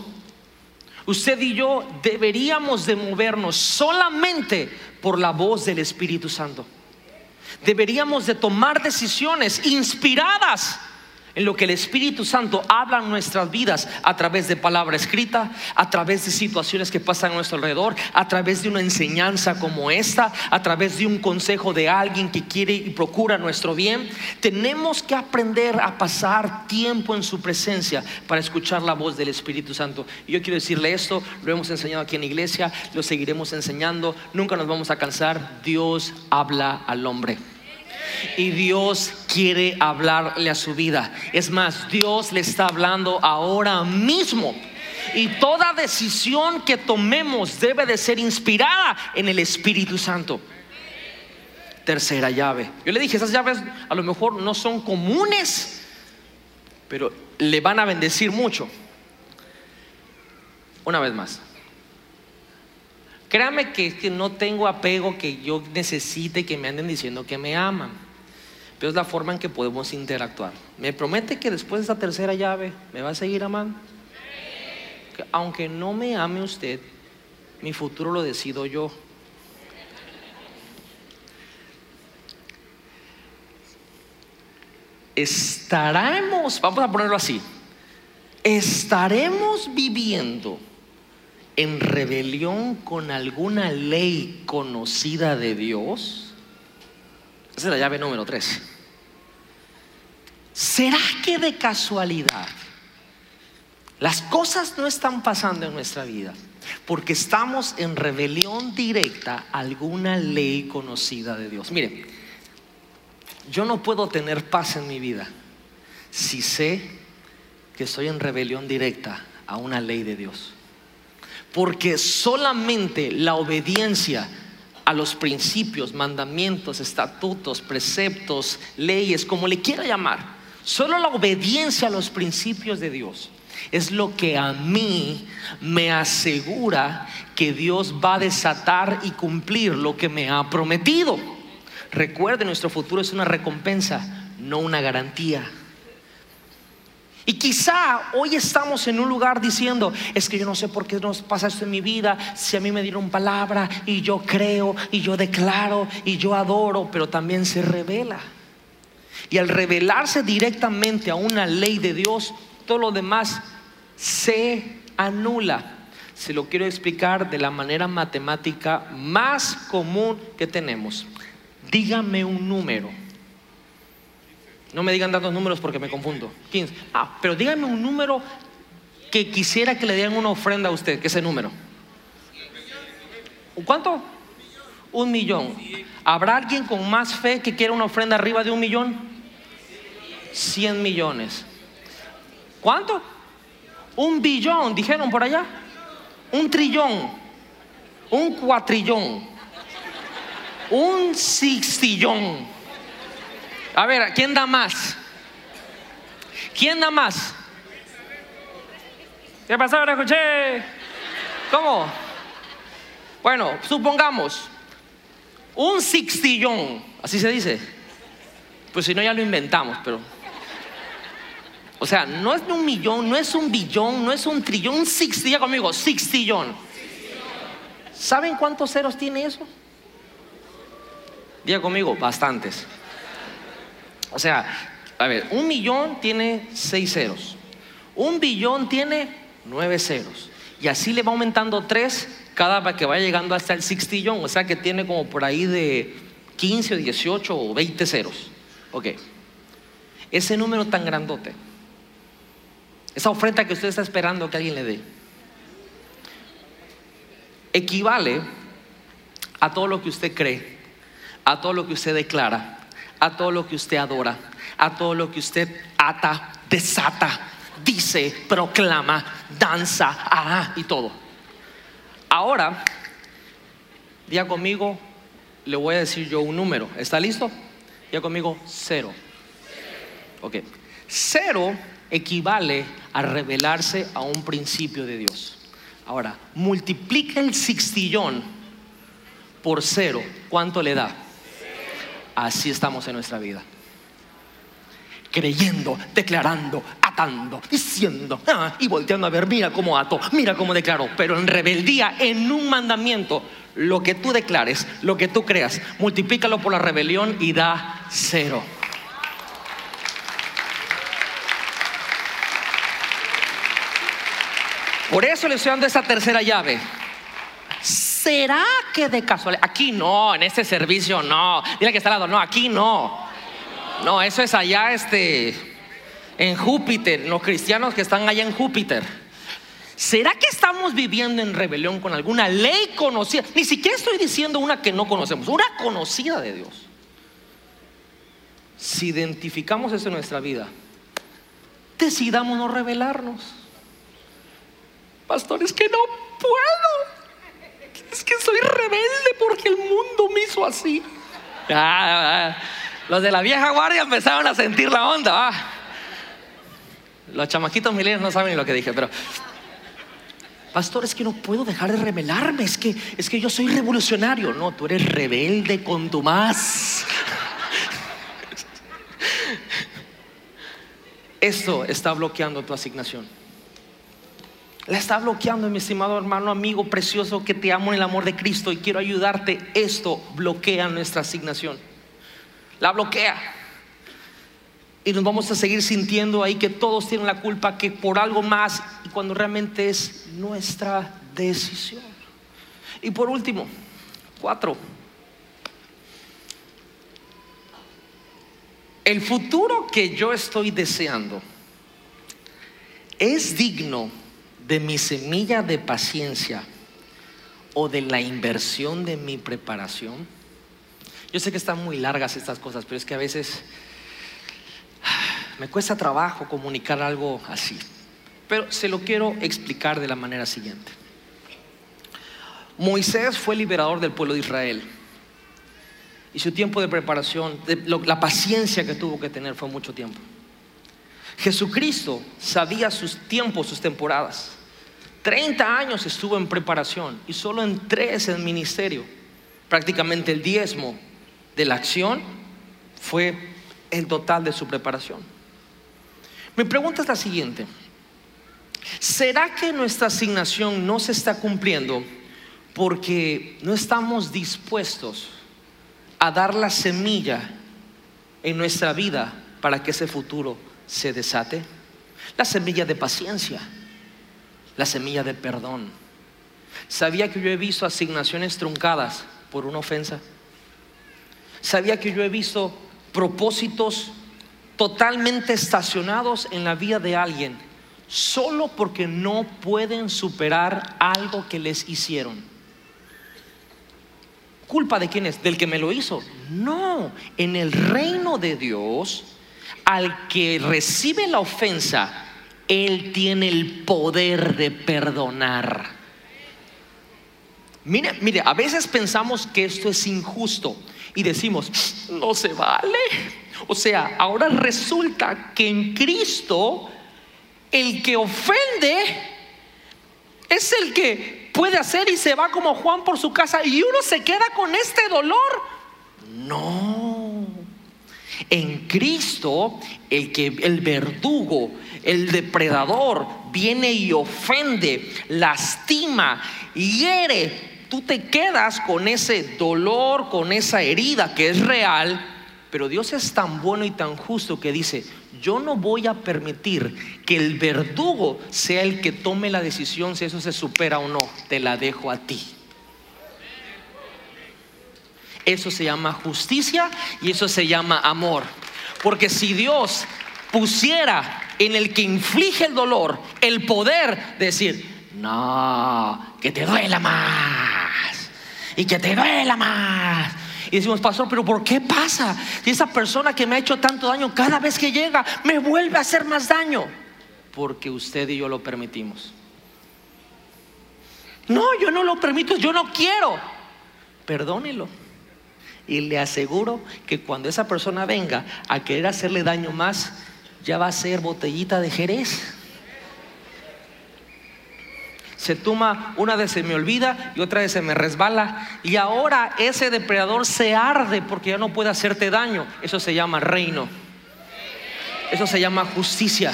Usted y yo deberíamos de movernos solamente por la voz del Espíritu Santo. Deberíamos de tomar decisiones inspiradas en lo que el Espíritu Santo habla en nuestras vidas a través de palabra escrita, a través de situaciones que pasan a nuestro alrededor, a través de una enseñanza como esta, a través de un consejo de alguien que quiere y procura nuestro bien. Tenemos que aprender a pasar tiempo en su presencia para escuchar la voz del Espíritu Santo. Y yo quiero decirle esto, lo hemos enseñado aquí en la iglesia, lo seguiremos enseñando, nunca nos vamos a cansar. Dios habla al hombre. Y Dios quiere hablarle a su vida. Es más, Dios le está hablando ahora mismo. Y toda decisión que tomemos debe de ser inspirada en el Espíritu Santo. Tercera llave. Yo le dije, esas llaves a lo mejor no son comunes, pero le van a bendecir mucho. Una vez más. Créame que, que no tengo apego que yo necesite que me anden diciendo que me aman. Es la forma en que podemos interactuar. ¿Me promete que después de esta tercera llave me va a seguir amando? Que aunque no me ame usted, mi futuro lo decido yo. Estaremos, vamos a ponerlo así, estaremos viviendo en rebelión con alguna ley conocida de Dios. Esa es la llave número tres. ¿Será que de casualidad las cosas no están pasando en nuestra vida porque estamos en rebelión directa a alguna ley conocida de Dios? Mire, yo no puedo tener paz en mi vida si sé que estoy en rebelión directa a una ley de Dios. Porque solamente la obediencia a los principios, mandamientos, estatutos, preceptos, leyes, como le quiera llamar, solo la obediencia a los principios de Dios es lo que a mí me asegura que Dios va a desatar y cumplir lo que me ha prometido. Recuerde, nuestro futuro es una recompensa, no una garantía. Y quizá hoy estamos en un lugar diciendo, es que yo no sé por qué nos pasa esto en mi vida, si a mí me dieron palabra y yo creo y yo declaro y yo adoro, pero también se revela. Y al revelarse directamente a una ley de Dios, todo lo demás se anula. Se lo quiero explicar de la manera matemática más común que tenemos. Dígame un número no me digan tantos números porque me confundo. 15. Ah, pero díganme un número que quisiera que le dieran una ofrenda a usted, que ese número. ¿Cuánto? Un millón. ¿Habrá alguien con más fe que quiera una ofrenda arriba de un millón? 100 millones. ¿Cuánto? Un billón, dijeron por allá. Un trillón. Un cuatrillón. Un sextillón. A ver, ¿quién da más? ¿Quién da más? ¿Qué pasó? Ahora escuché. ¿Cómo? Bueno, supongamos un sextillón, así se dice. Pues si no, ya lo inventamos, pero. O sea, no es un millón, no es un billón, no es un trillón, un sextillón conmigo, sextillón. ¿Saben cuántos ceros tiene eso? Diga conmigo, bastantes. O sea, a ver, un millón tiene seis ceros. Un billón tiene nueve ceros. Y así le va aumentando tres cada vez que va llegando hasta el sextillón. O sea que tiene como por ahí de 15 o 18 o 20 ceros. Ok. Ese número tan grandote. Esa oferta que usted está esperando que alguien le dé. Equivale a todo lo que usted cree, a todo lo que usted declara, a todo lo que usted adora, a todo lo que usted ata, desata, dice, proclama, danza, ah, y todo. Ahora, día conmigo, le voy a decir yo un número. ¿Está listo? Ya conmigo, cero. Ok. Cero equivale a revelarse a un principio de Dios. Ahora, multiplica el sextillón por cero. ¿Cuánto le da? Así estamos en nuestra vida. Creyendo, declarando, atando, diciendo, ah, y volteando a ver, mira cómo ato, mira cómo declaro, pero en rebeldía, en un mandamiento, lo que tú declares, lo que tú creas, multiplícalo por la rebelión y da cero. Por eso le estoy dando esa tercera llave. ¿Será que de casualidad? Aquí no, en este servicio no. Dile que está al lado, no, aquí no. No, eso es allá, este, en Júpiter, los cristianos que están allá en Júpiter. ¿Será que estamos viviendo en rebelión con alguna ley conocida? Ni siquiera estoy diciendo una que no conocemos, una conocida de Dios. Si identificamos eso en nuestra vida, decidamos no rebelarnos. Pastor, es que no puedo. Es que soy rebelde porque el mundo me hizo así. Ah, los de la vieja guardia empezaron a sentir la onda. ah. Los chamaquitos milenios no saben lo que dije, pero Pastor, es que no puedo dejar de rebelarme, es que es que yo soy revolucionario. No, tú eres rebelde con tu más. Esto está bloqueando tu asignación. La está bloqueando, mi estimado hermano, amigo precioso, que te amo en el amor de Cristo y quiero ayudarte. Esto bloquea nuestra asignación. La bloquea. Y nos vamos a seguir sintiendo ahí que todos tienen la culpa, que por algo más, y cuando realmente es nuestra decisión. Y por último, cuatro. El futuro que yo estoy deseando es digno de mi semilla de paciencia o de la inversión de mi preparación. Yo sé que están muy largas estas cosas, pero es que a veces me cuesta trabajo comunicar algo así. Pero se lo quiero explicar de la manera siguiente. Moisés fue liberador del pueblo de Israel. Y su tiempo de preparación, la paciencia que tuvo que tener fue mucho tiempo. Jesucristo sabía sus tiempos, sus temporadas. 30 años estuvo en preparación y solo en tres en ministerio. Prácticamente el diezmo de la acción fue el total de su preparación. Mi pregunta es la siguiente. ¿Será que nuestra asignación no se está cumpliendo porque no estamos dispuestos a dar la semilla en nuestra vida para que ese futuro se desate? La semilla de paciencia, la semilla de perdón. ¿Sabía que yo he visto asignaciones truncadas por una ofensa? ¿Sabía que yo he visto propósitos totalmente estacionados en la vida de alguien solo porque no pueden superar algo que les hicieron? ¿Culpa de quién es? ¿Del que me lo hizo? No, en el reino de Dios, al que recibe la ofensa, Él tiene el poder de perdonar. Mire, mire, a veces pensamos que esto es injusto y decimos, no se vale. O sea, ahora resulta que en Cristo el que ofende es el que puede hacer y se va como Juan por su casa y uno se queda con este dolor. No. En Cristo, el que el verdugo, el depredador viene y ofende, lastima, hiere, tú te quedas con ese dolor, con esa herida que es real, pero Dios es tan bueno y tan justo que dice, yo no voy a permitir que el verdugo sea el que tome la decisión si eso se supera o no, te la dejo a ti. Eso se llama justicia y eso se llama amor. Porque si Dios pusiera en el que inflige el dolor el poder de decir, no, que te duela más y que te duela más. Y decimos, pastor, pero ¿por qué pasa? Si esa persona que me ha hecho tanto daño cada vez que llega me vuelve a hacer más daño. Porque usted y yo lo permitimos. No, yo no lo permito, yo no quiero. Perdónelo. Y le aseguro que cuando esa persona venga a querer hacerle daño más, ya va a ser botellita de Jerez. Se toma, una vez se me olvida y otra vez se me resbala. Y ahora ese depredador se arde porque ya no puede hacerte daño. Eso se llama reino. Eso se llama justicia.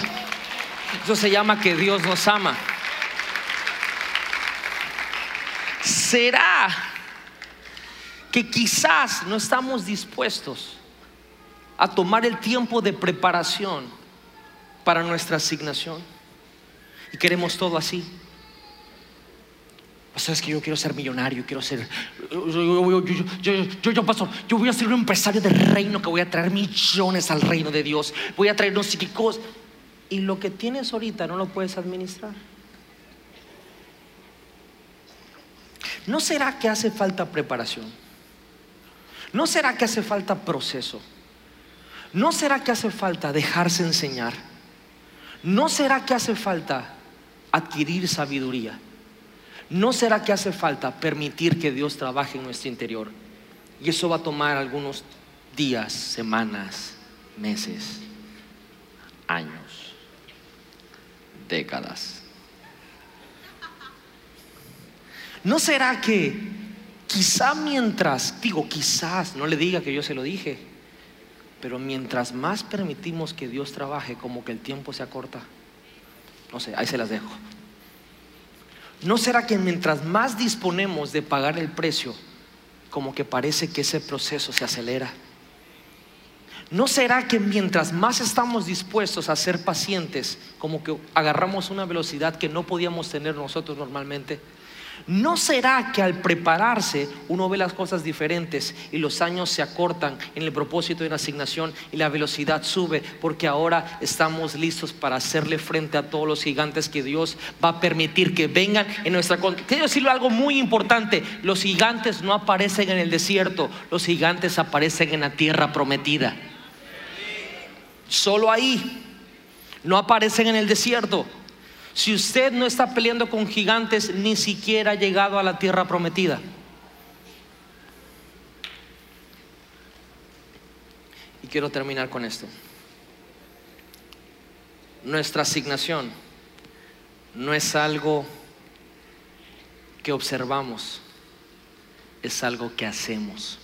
Eso se llama que Dios nos ama. ¿Será que quizás no estamos dispuestos a tomar el tiempo de preparación para nuestra asignación? Y queremos todo así. Sabes que yo quiero ser millonario, quiero ser. Yo, yo, yo, yo, pastor, yo voy a ser un empresario del reino que voy a traer millones al reino de Dios. Voy a traer qué cosas. Y lo que tienes ahorita no lo puedes administrar. ¿No será que hace falta preparación? ¿No será que hace falta proceso? ¿No será que hace falta dejarse enseñar? ¿No será que hace falta adquirir sabiduría? ¿No será que hace falta permitir que Dios trabaje en nuestro interior? Y eso va a tomar algunos días, semanas, meses, años, décadas. ¿No será que quizá mientras, digo quizás, no le diga que yo se lo dije, pero mientras más permitimos que Dios trabaje, como que el tiempo se acorta? No sé, ahí se las dejo. ¿No será que mientras más disponemos de pagar el precio, como que parece que ese proceso se acelera? ¿No será que mientras más estamos dispuestos a ser pacientes, como que agarramos una velocidad que no podíamos tener nosotros normalmente? ¿No será que al prepararse uno ve las cosas diferentes y los años se acortan en el propósito de una asignación y la velocidad sube porque ahora estamos listos para hacerle frente a todos los gigantes que Dios va a permitir que vengan en nuestra contra? Quiero decirle algo muy importante, los gigantes no aparecen en el desierto, los gigantes aparecen en la tierra prometida. Solo ahí, no aparecen en el desierto. Si usted no está peleando con gigantes, ni siquiera ha llegado a la tierra prometida. Y quiero terminar con esto. Nuestra asignación no es algo que observamos, es algo que hacemos.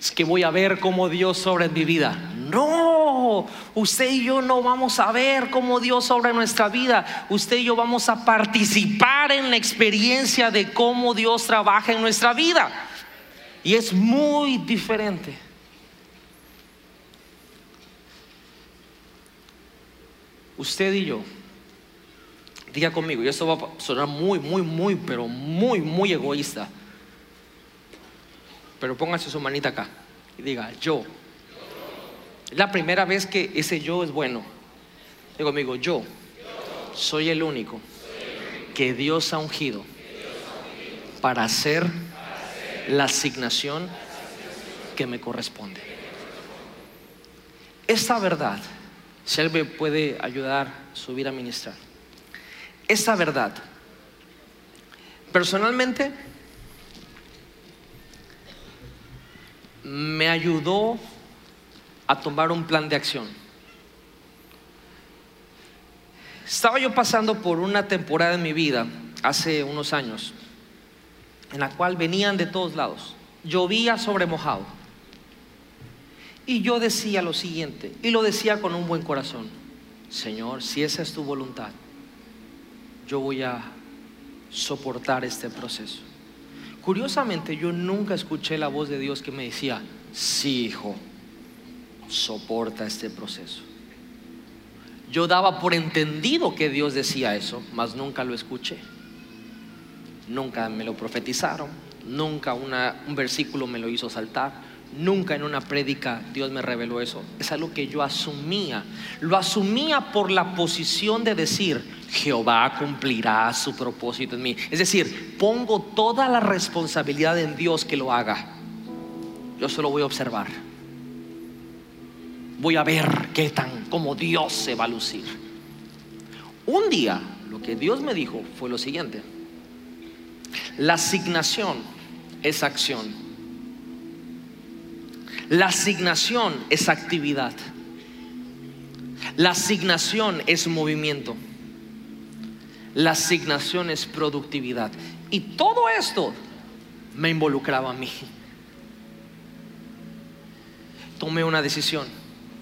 Es que voy a ver cómo Dios obra en mi vida. No, usted y yo no vamos a ver cómo Dios obra en nuestra vida. Usted y yo vamos a participar en la experiencia de cómo Dios trabaja en nuestra vida. Y es muy diferente. Usted y yo, diga conmigo, y esto va a sonar muy, muy, muy, pero muy, muy egoísta. Pero póngase su manita acá y diga, yo. La primera vez que ese yo es bueno. Digo, amigo, yo soy el único que Dios ha ungido para hacer la asignación que me corresponde. Esta verdad, si alguien puede ayudar a subir a ministrar, esta verdad, personalmente, me ayudó a tomar un plan de acción. Estaba yo pasando por una temporada en mi vida hace unos años, en la cual venían de todos lados. Llovía sobre mojado. Y yo decía lo siguiente, y lo decía con un buen corazón, Señor, si esa es tu voluntad, yo voy a soportar este proceso. Curiosamente, yo nunca escuché la voz de Dios que me decía, sí, hijo, soporta este proceso. Yo daba por entendido que Dios decía eso, mas nunca lo escuché. Nunca me lo profetizaron, nunca un versículo me lo hizo saltar, nunca en una prédica Dios me reveló eso. Es algo que yo asumía. Lo asumía por la posición de decir, Jehová cumplirá su propósito en mí. Es decir, pongo toda la responsabilidad en Dios que lo haga. Yo solo voy a observar. Voy a ver qué tan como Dios se va a lucir. Un día lo que Dios me dijo fue lo siguiente. La asignación es acción. La asignación es actividad. La asignación es movimiento. La asignación es productividad. Y todo esto me involucraba a mí. Tomé una decisión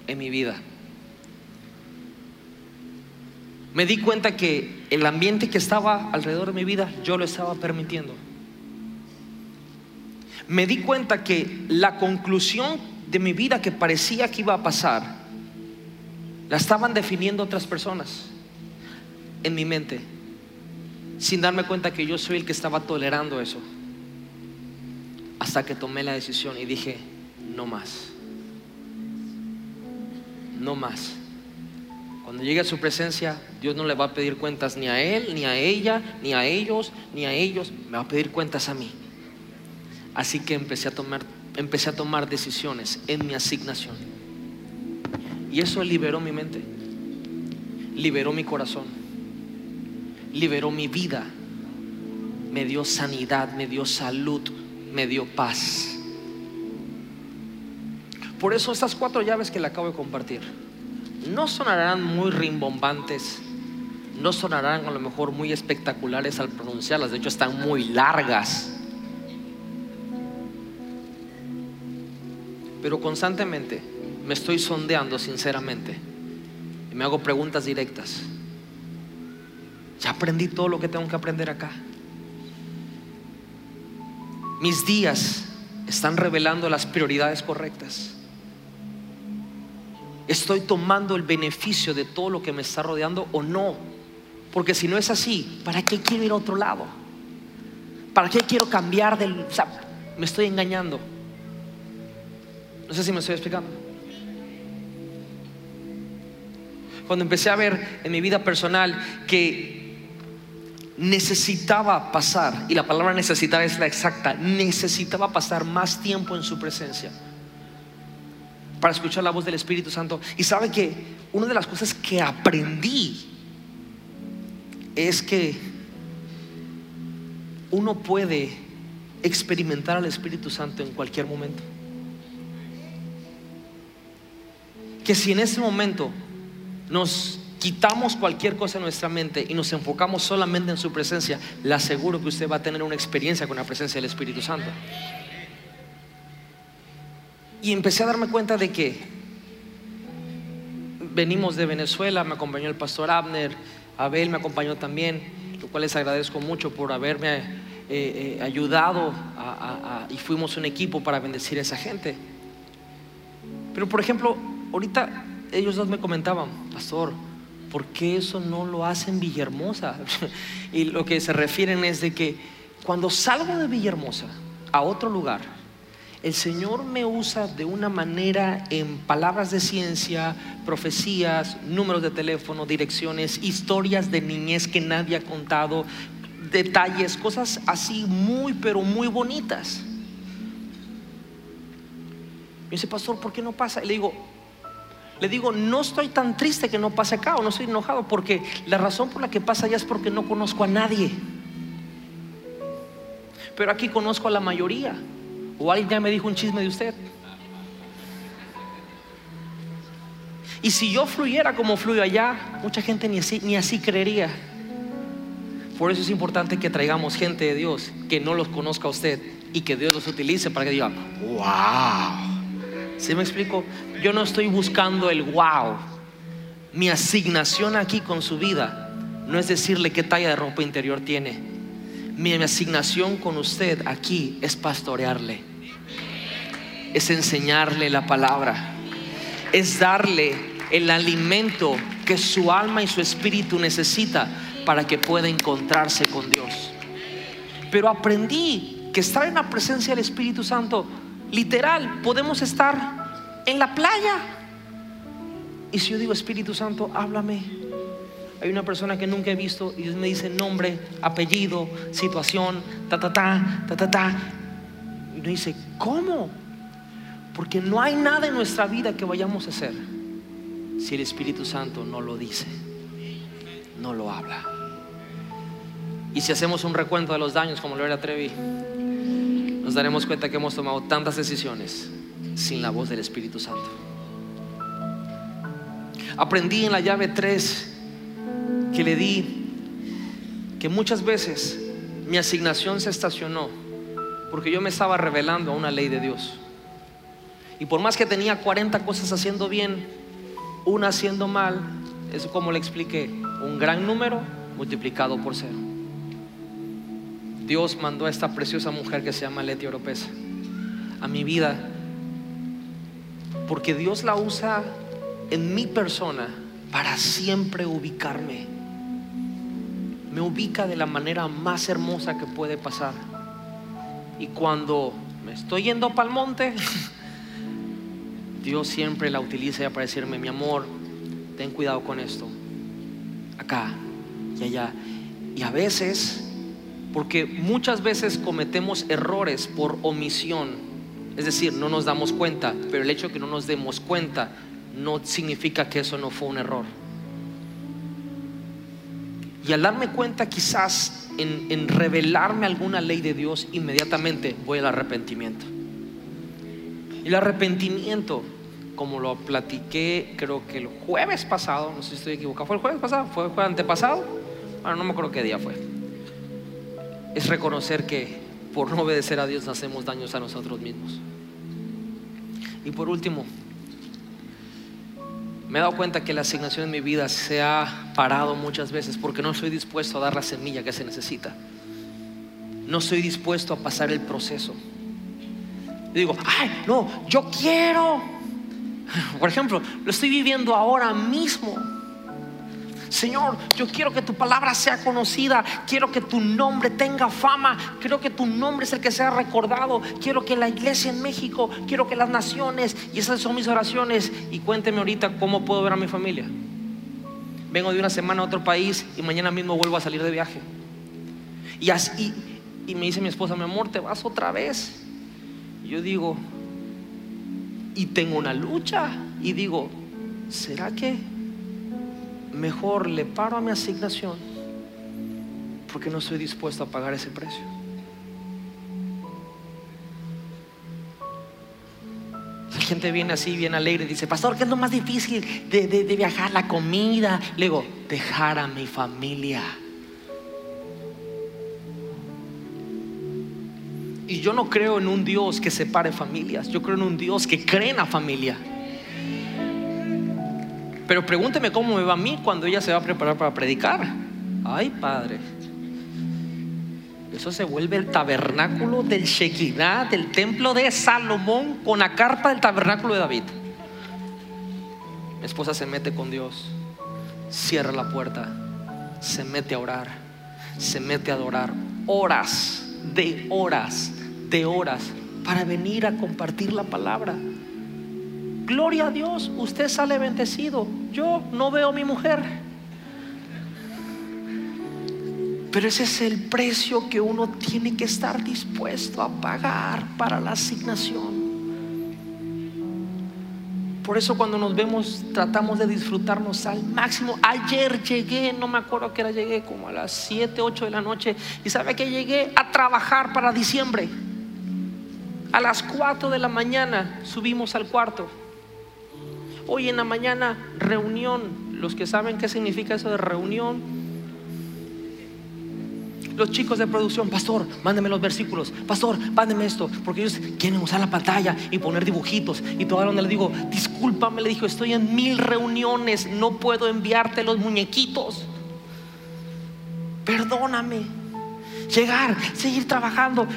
en mi vida. Me di cuenta que el ambiente que estaba alrededor de mi vida, yo lo estaba permitiendo. Me di cuenta que la conclusión de mi vida que parecía que iba a pasar, la estaban definiendo otras personas en mi mente. sin darme cuenta que yo soy el que estaba tolerando eso. Hasta que tomé la decisión y dije, no más. No más. Cuando llegue a su presencia, Dios no le va a pedir cuentas ni a él, ni a ella, ni a ellos, ni a ellos. Me va a pedir cuentas a mí. Así que empecé a tomar, empecé a tomar decisiones en mi asignación. Y eso liberó mi mente, liberó mi corazón, liberó mi vida, me dio sanidad, me dio salud, me dio paz. Por eso estas cuatro llaves que le acabo de compartir no sonarán muy rimbombantes, no sonarán a lo mejor muy espectaculares al pronunciarlas, de hecho están muy largas. Pero constantemente me estoy sondeando sinceramente y me hago preguntas directas. Ya aprendí todo lo que tengo que aprender acá. Mis días están revelando las prioridades correctas. ¿Estoy tomando el beneficio de todo lo que me está rodeando o no? Porque si no es así, ¿para qué quiero ir a otro lado? ¿Para qué quiero cambiar del... O me estoy engañando. No sé si me estoy explicando. Cuando empecé a ver en mi vida personal que necesitaba pasar, y la palabra necesitar es la exacta, necesitaba pasar más tiempo en su presencia para escuchar la voz del Espíritu Santo. Y sabe que una de las cosas que aprendí es que uno puede experimentar al Espíritu Santo en cualquier momento. Que si en ese momento nos quitamos cualquier cosa en nuestra mente y nos enfocamos solamente en su presencia, le aseguro que usted va a tener una experiencia con la presencia del Espíritu Santo. Y empecé a darme cuenta de que venimos de Venezuela, me acompañó el pastor Abner, Abel me acompañó también, lo cual les agradezco mucho por haberme eh, eh, ayudado y fuimos un equipo para bendecir a esa gente. Pero por ejemplo, ahorita ellos dos me comentaban, pastor, ¿por qué eso no lo hacen Villahermosa? y lo que se refieren es de que cuando salgo de Villahermosa a otro lugar, el Señor me usa de una manera en palabras de ciencia, profecías, números de teléfono, direcciones, historias de niñez que nadie ha contado, detalles, cosas así muy, pero muy bonitas. Me dice, pastor, ¿por qué no pasa? Y le digo, le digo, no estoy tan triste que no pase acá o no estoy enojado porque la razón por la que pasa allá es porque no conozco a nadie. Pero aquí conozco a la mayoría. O alguien ya me dijo un chisme de usted. Y si yo fluyera como fluyo allá, mucha gente ni así, ni así creería. Por eso es importante que traigamos gente de Dios que no los conozca a usted y que Dios los utilice para que digan, wow. ¿Sí me explico? Yo no estoy buscando el wow. Mi asignación aquí con su vida no es decirle qué talla de ropa interior tiene mi asignación con usted aquí es pastorearle, es enseñarle la palabra, es darle el alimento que su alma y su espíritu necesita para que pueda encontrarse con Dios. Pero aprendí que estar en la presencia del Espíritu Santo, literal, podemos estar en la playa. Y si yo digo Espíritu Santo, háblame, hay una persona que nunca he visto y Dios me dice nombre, apellido, situación, ta, ta, ta, ta, ta, ta. Y me dice, ¿cómo? Porque no hay nada en nuestra vida que vayamos a hacer si el Espíritu Santo no lo dice, no lo habla. Y si hacemos un recuento de los daños, como lo era Trevi, nos daremos cuenta que hemos tomado tantas decisiones sin la voz del Espíritu Santo. Aprendí en la llave 3 que le di, que muchas veces mi asignación se estacionó porque yo me estaba revelando a una ley de Dios. Y por más que tenía 40 cosas haciendo bien, una haciendo mal, es como le expliqué, un gran número multiplicado por cero. Dios mandó a esta preciosa mujer que se llama Leti Oropesa a mi vida porque Dios la usa en mi persona para siempre ubicarme me ubica de la manera más hermosa que puede pasar. Y cuando me estoy yendo para el monte, Dios siempre la utiliza para decirme, mi amor, ten cuidado con esto. Acá y allá. Y a veces, porque muchas veces cometemos errores por omisión, es decir, no nos damos cuenta, pero el hecho de que no nos demos cuenta no significa que eso no fue un error. Y al darme cuenta quizás en, revelarme alguna ley de Dios, inmediatamente voy al arrepentimiento. Y el arrepentimiento, como lo platiqué creo que el jueves pasado, no sé si estoy equivocado, ¿fue el jueves pasado? ¿Fue el jueves antepasado? Bueno, no me acuerdo qué día fue. Es reconocer que por no obedecer a Dios hacemos daños a nosotros mismos. Y por último, me he dado cuenta que la asignación en mi vida se ha parado muchas veces porque no estoy dispuesto a dar la semilla que se necesita. No estoy dispuesto a pasar el proceso. Digo, ay, no, yo quiero. Por ejemplo, lo estoy viviendo ahora mismo. Señor, yo quiero que tu palabra sea conocida, quiero que tu nombre tenga fama, quiero que tu nombre es el que sea recordado, quiero que la iglesia en México, quiero que las naciones, y esas son mis oraciones, y cuénteme ahorita cómo puedo ver a mi familia. Vengo de una semana a otro país y mañana mismo vuelvo a salir de viaje. Y, así, y me dice mi esposa, mi amor, te vas otra vez. Y yo digo, y tengo una lucha, y digo, ¿será que mejor le paro a mi asignación porque no estoy dispuesto a pagar ese precio. La gente viene así, bien alegre y dice, pastor, ¿qué es lo más difícil de, de viajar? La comida. Le digo, dejar a mi familia. Y yo no creo en un Dios que separe familias, yo creo en un Dios que cree en la familia. Pero pregúnteme cómo me va a mí cuando ella se va a preparar para predicar. Ay, Padre. Eso se vuelve el tabernáculo del Shekinah, del templo de Salomón, con la carpa del tabernáculo de David. Mi esposa se mete con Dios, cierra la puerta, se mete a orar, se mete a adorar horas, de horas, de horas, para venir a compartir la palabra. Gloria a Dios, usted sale bendecido. Yo no veo a mi mujer. Pero ese es el precio que uno tiene que estar dispuesto a pagar para la asignación. Por eso cuando nos vemos tratamos de disfrutarnos al máximo. Ayer llegué, no me acuerdo que era, llegué como a las 7, 8 de la noche. Y sabe que llegué a trabajar para diciembre. A las 4 de la mañana subimos al cuarto. Hoy en la mañana, reunión. Los que saben qué significa eso de reunión. Los chicos de producción, pastor, mándeme los versículos, pastor, mándeme esto, porque ellos quieren usar la pantalla y poner dibujitos. Y todo donde le digo, discúlpame, le dijo, estoy en mil reuniones, no puedo enviarte los muñequitos. Perdóname. Llegar, seguir trabajando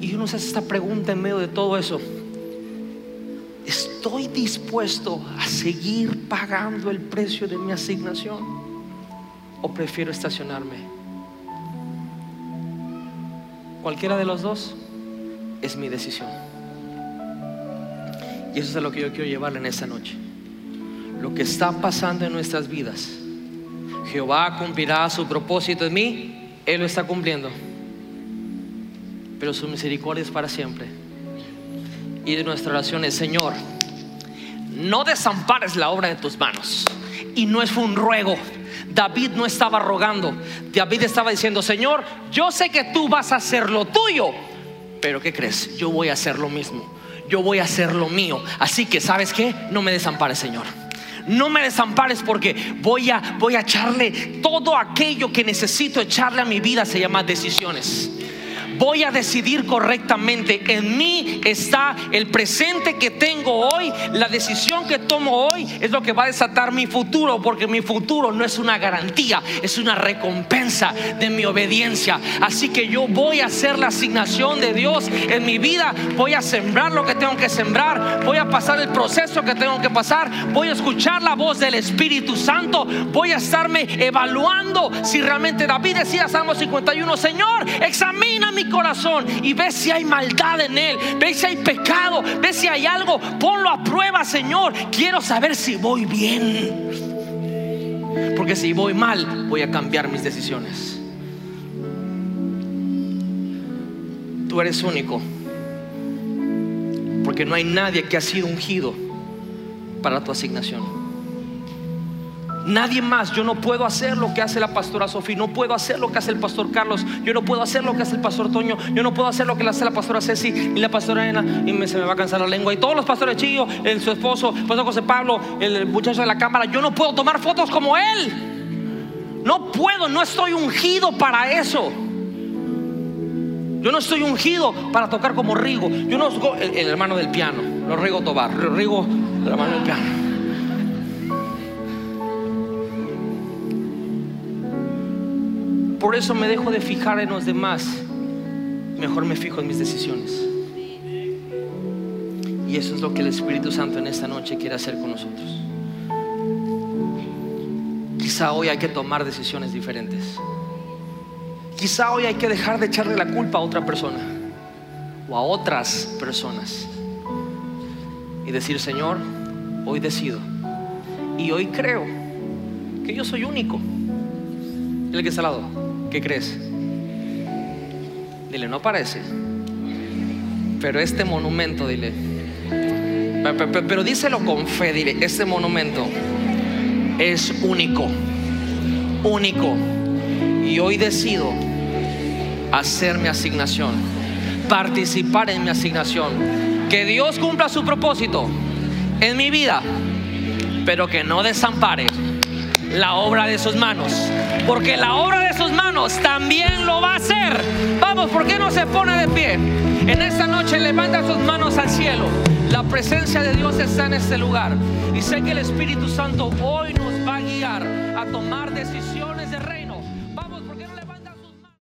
y uno se hace esta pregunta en medio de todo eso. ¿Estoy dispuesto a seguir pagando el precio de mi asignación? ¿O prefiero estacionarme? Cualquiera de los dos es mi decisión. Y eso es a lo que yo quiero llevarle en esta noche. Lo que está pasando en nuestras vidas. Jehová cumplirá su propósito en mí. Él lo está cumpliendo. Pero su misericordia es para siempre y de nuestra oración es, Señor, no desampares la obra de tus manos. Y no es un ruego. David no estaba rogando. David estaba diciendo, Señor, yo sé que tú vas a hacer lo tuyo, pero ¿qué crees? Yo voy a hacer lo mismo. Yo voy a hacer lo mío. Así que, ¿sabes qué? No me desampares, Señor. No me desampares porque voy a, voy a echarle todo aquello que necesito echarle a mi vida, se llama decisiones voy a decidir correctamente. En mí está el presente que tengo hoy, la decisión que tomo hoy es lo que va a desatar mi futuro, porque mi futuro no es una garantía, es una recompensa de mi obediencia. Así que yo voy a hacer la asignación de Dios en mi vida, voy a sembrar lo que tengo que sembrar, voy a pasar el proceso que tengo que pasar, voy a escuchar la voz del Espíritu Santo, voy a estarme evaluando si realmente David decía Salmo 51, Señor, examina mi corazón y ve si hay maldad en él, ve si hay pecado, ve si hay algo, ponlo a prueba, Señor. Quiero saber si voy bien. Porque si voy mal, voy a cambiar mis decisiones. Tú eres único. Porque no hay nadie que ha sido ungido para tu asignación. Nadie más, yo no puedo hacer lo que hace la pastora Sofía, no puedo hacer lo que hace el pastor Carlos, yo no puedo hacer lo que hace el pastor Toño, yo no puedo hacer lo que hace la pastora Ceci y la pastora Ena, y se me va a cansar la lengua. Y todos los pastores Chillo, el, su esposo, el pastor José Pablo, el muchacho de la cámara, yo no puedo tomar fotos como él. No puedo, no estoy ungido para eso. Yo no estoy ungido para tocar como Rigo. Yo no el, el hermano del piano, lo Rigo Tobar, Rigo, el hermano del piano. Por eso me dejo de fijar en los demás. Mejor me fijo en mis decisiones. Y eso es lo que el Espíritu Santo en esta noche quiere hacer con nosotros. Quizá hoy hay que tomar decisiones diferentes. Quizá hoy hay que dejar de echarle la culpa a otra persona o a otras personas. Y decir, Señor, hoy decido. Y hoy creo que yo soy único. El que está al lado, ¿qué crees? Dile, no parece. Pero este monumento, dile. pe- pe- pe- Pero díselo con fe, dile, este monumento es único. Único. Y hoy decido hacer mi asignación. Participar en mi asignación. Que Dios cumpla su propósito en mi vida. Pero que no desampare la obra de sus manos. Porque la obra de sus manos también lo va a hacer. Vamos, ¿por qué no se pone de pie? En esta noche levanta sus manos al cielo. La presencia de Dios está en este lugar. Y sé que el Espíritu Santo hoy nos va a guiar a tomar decisiones.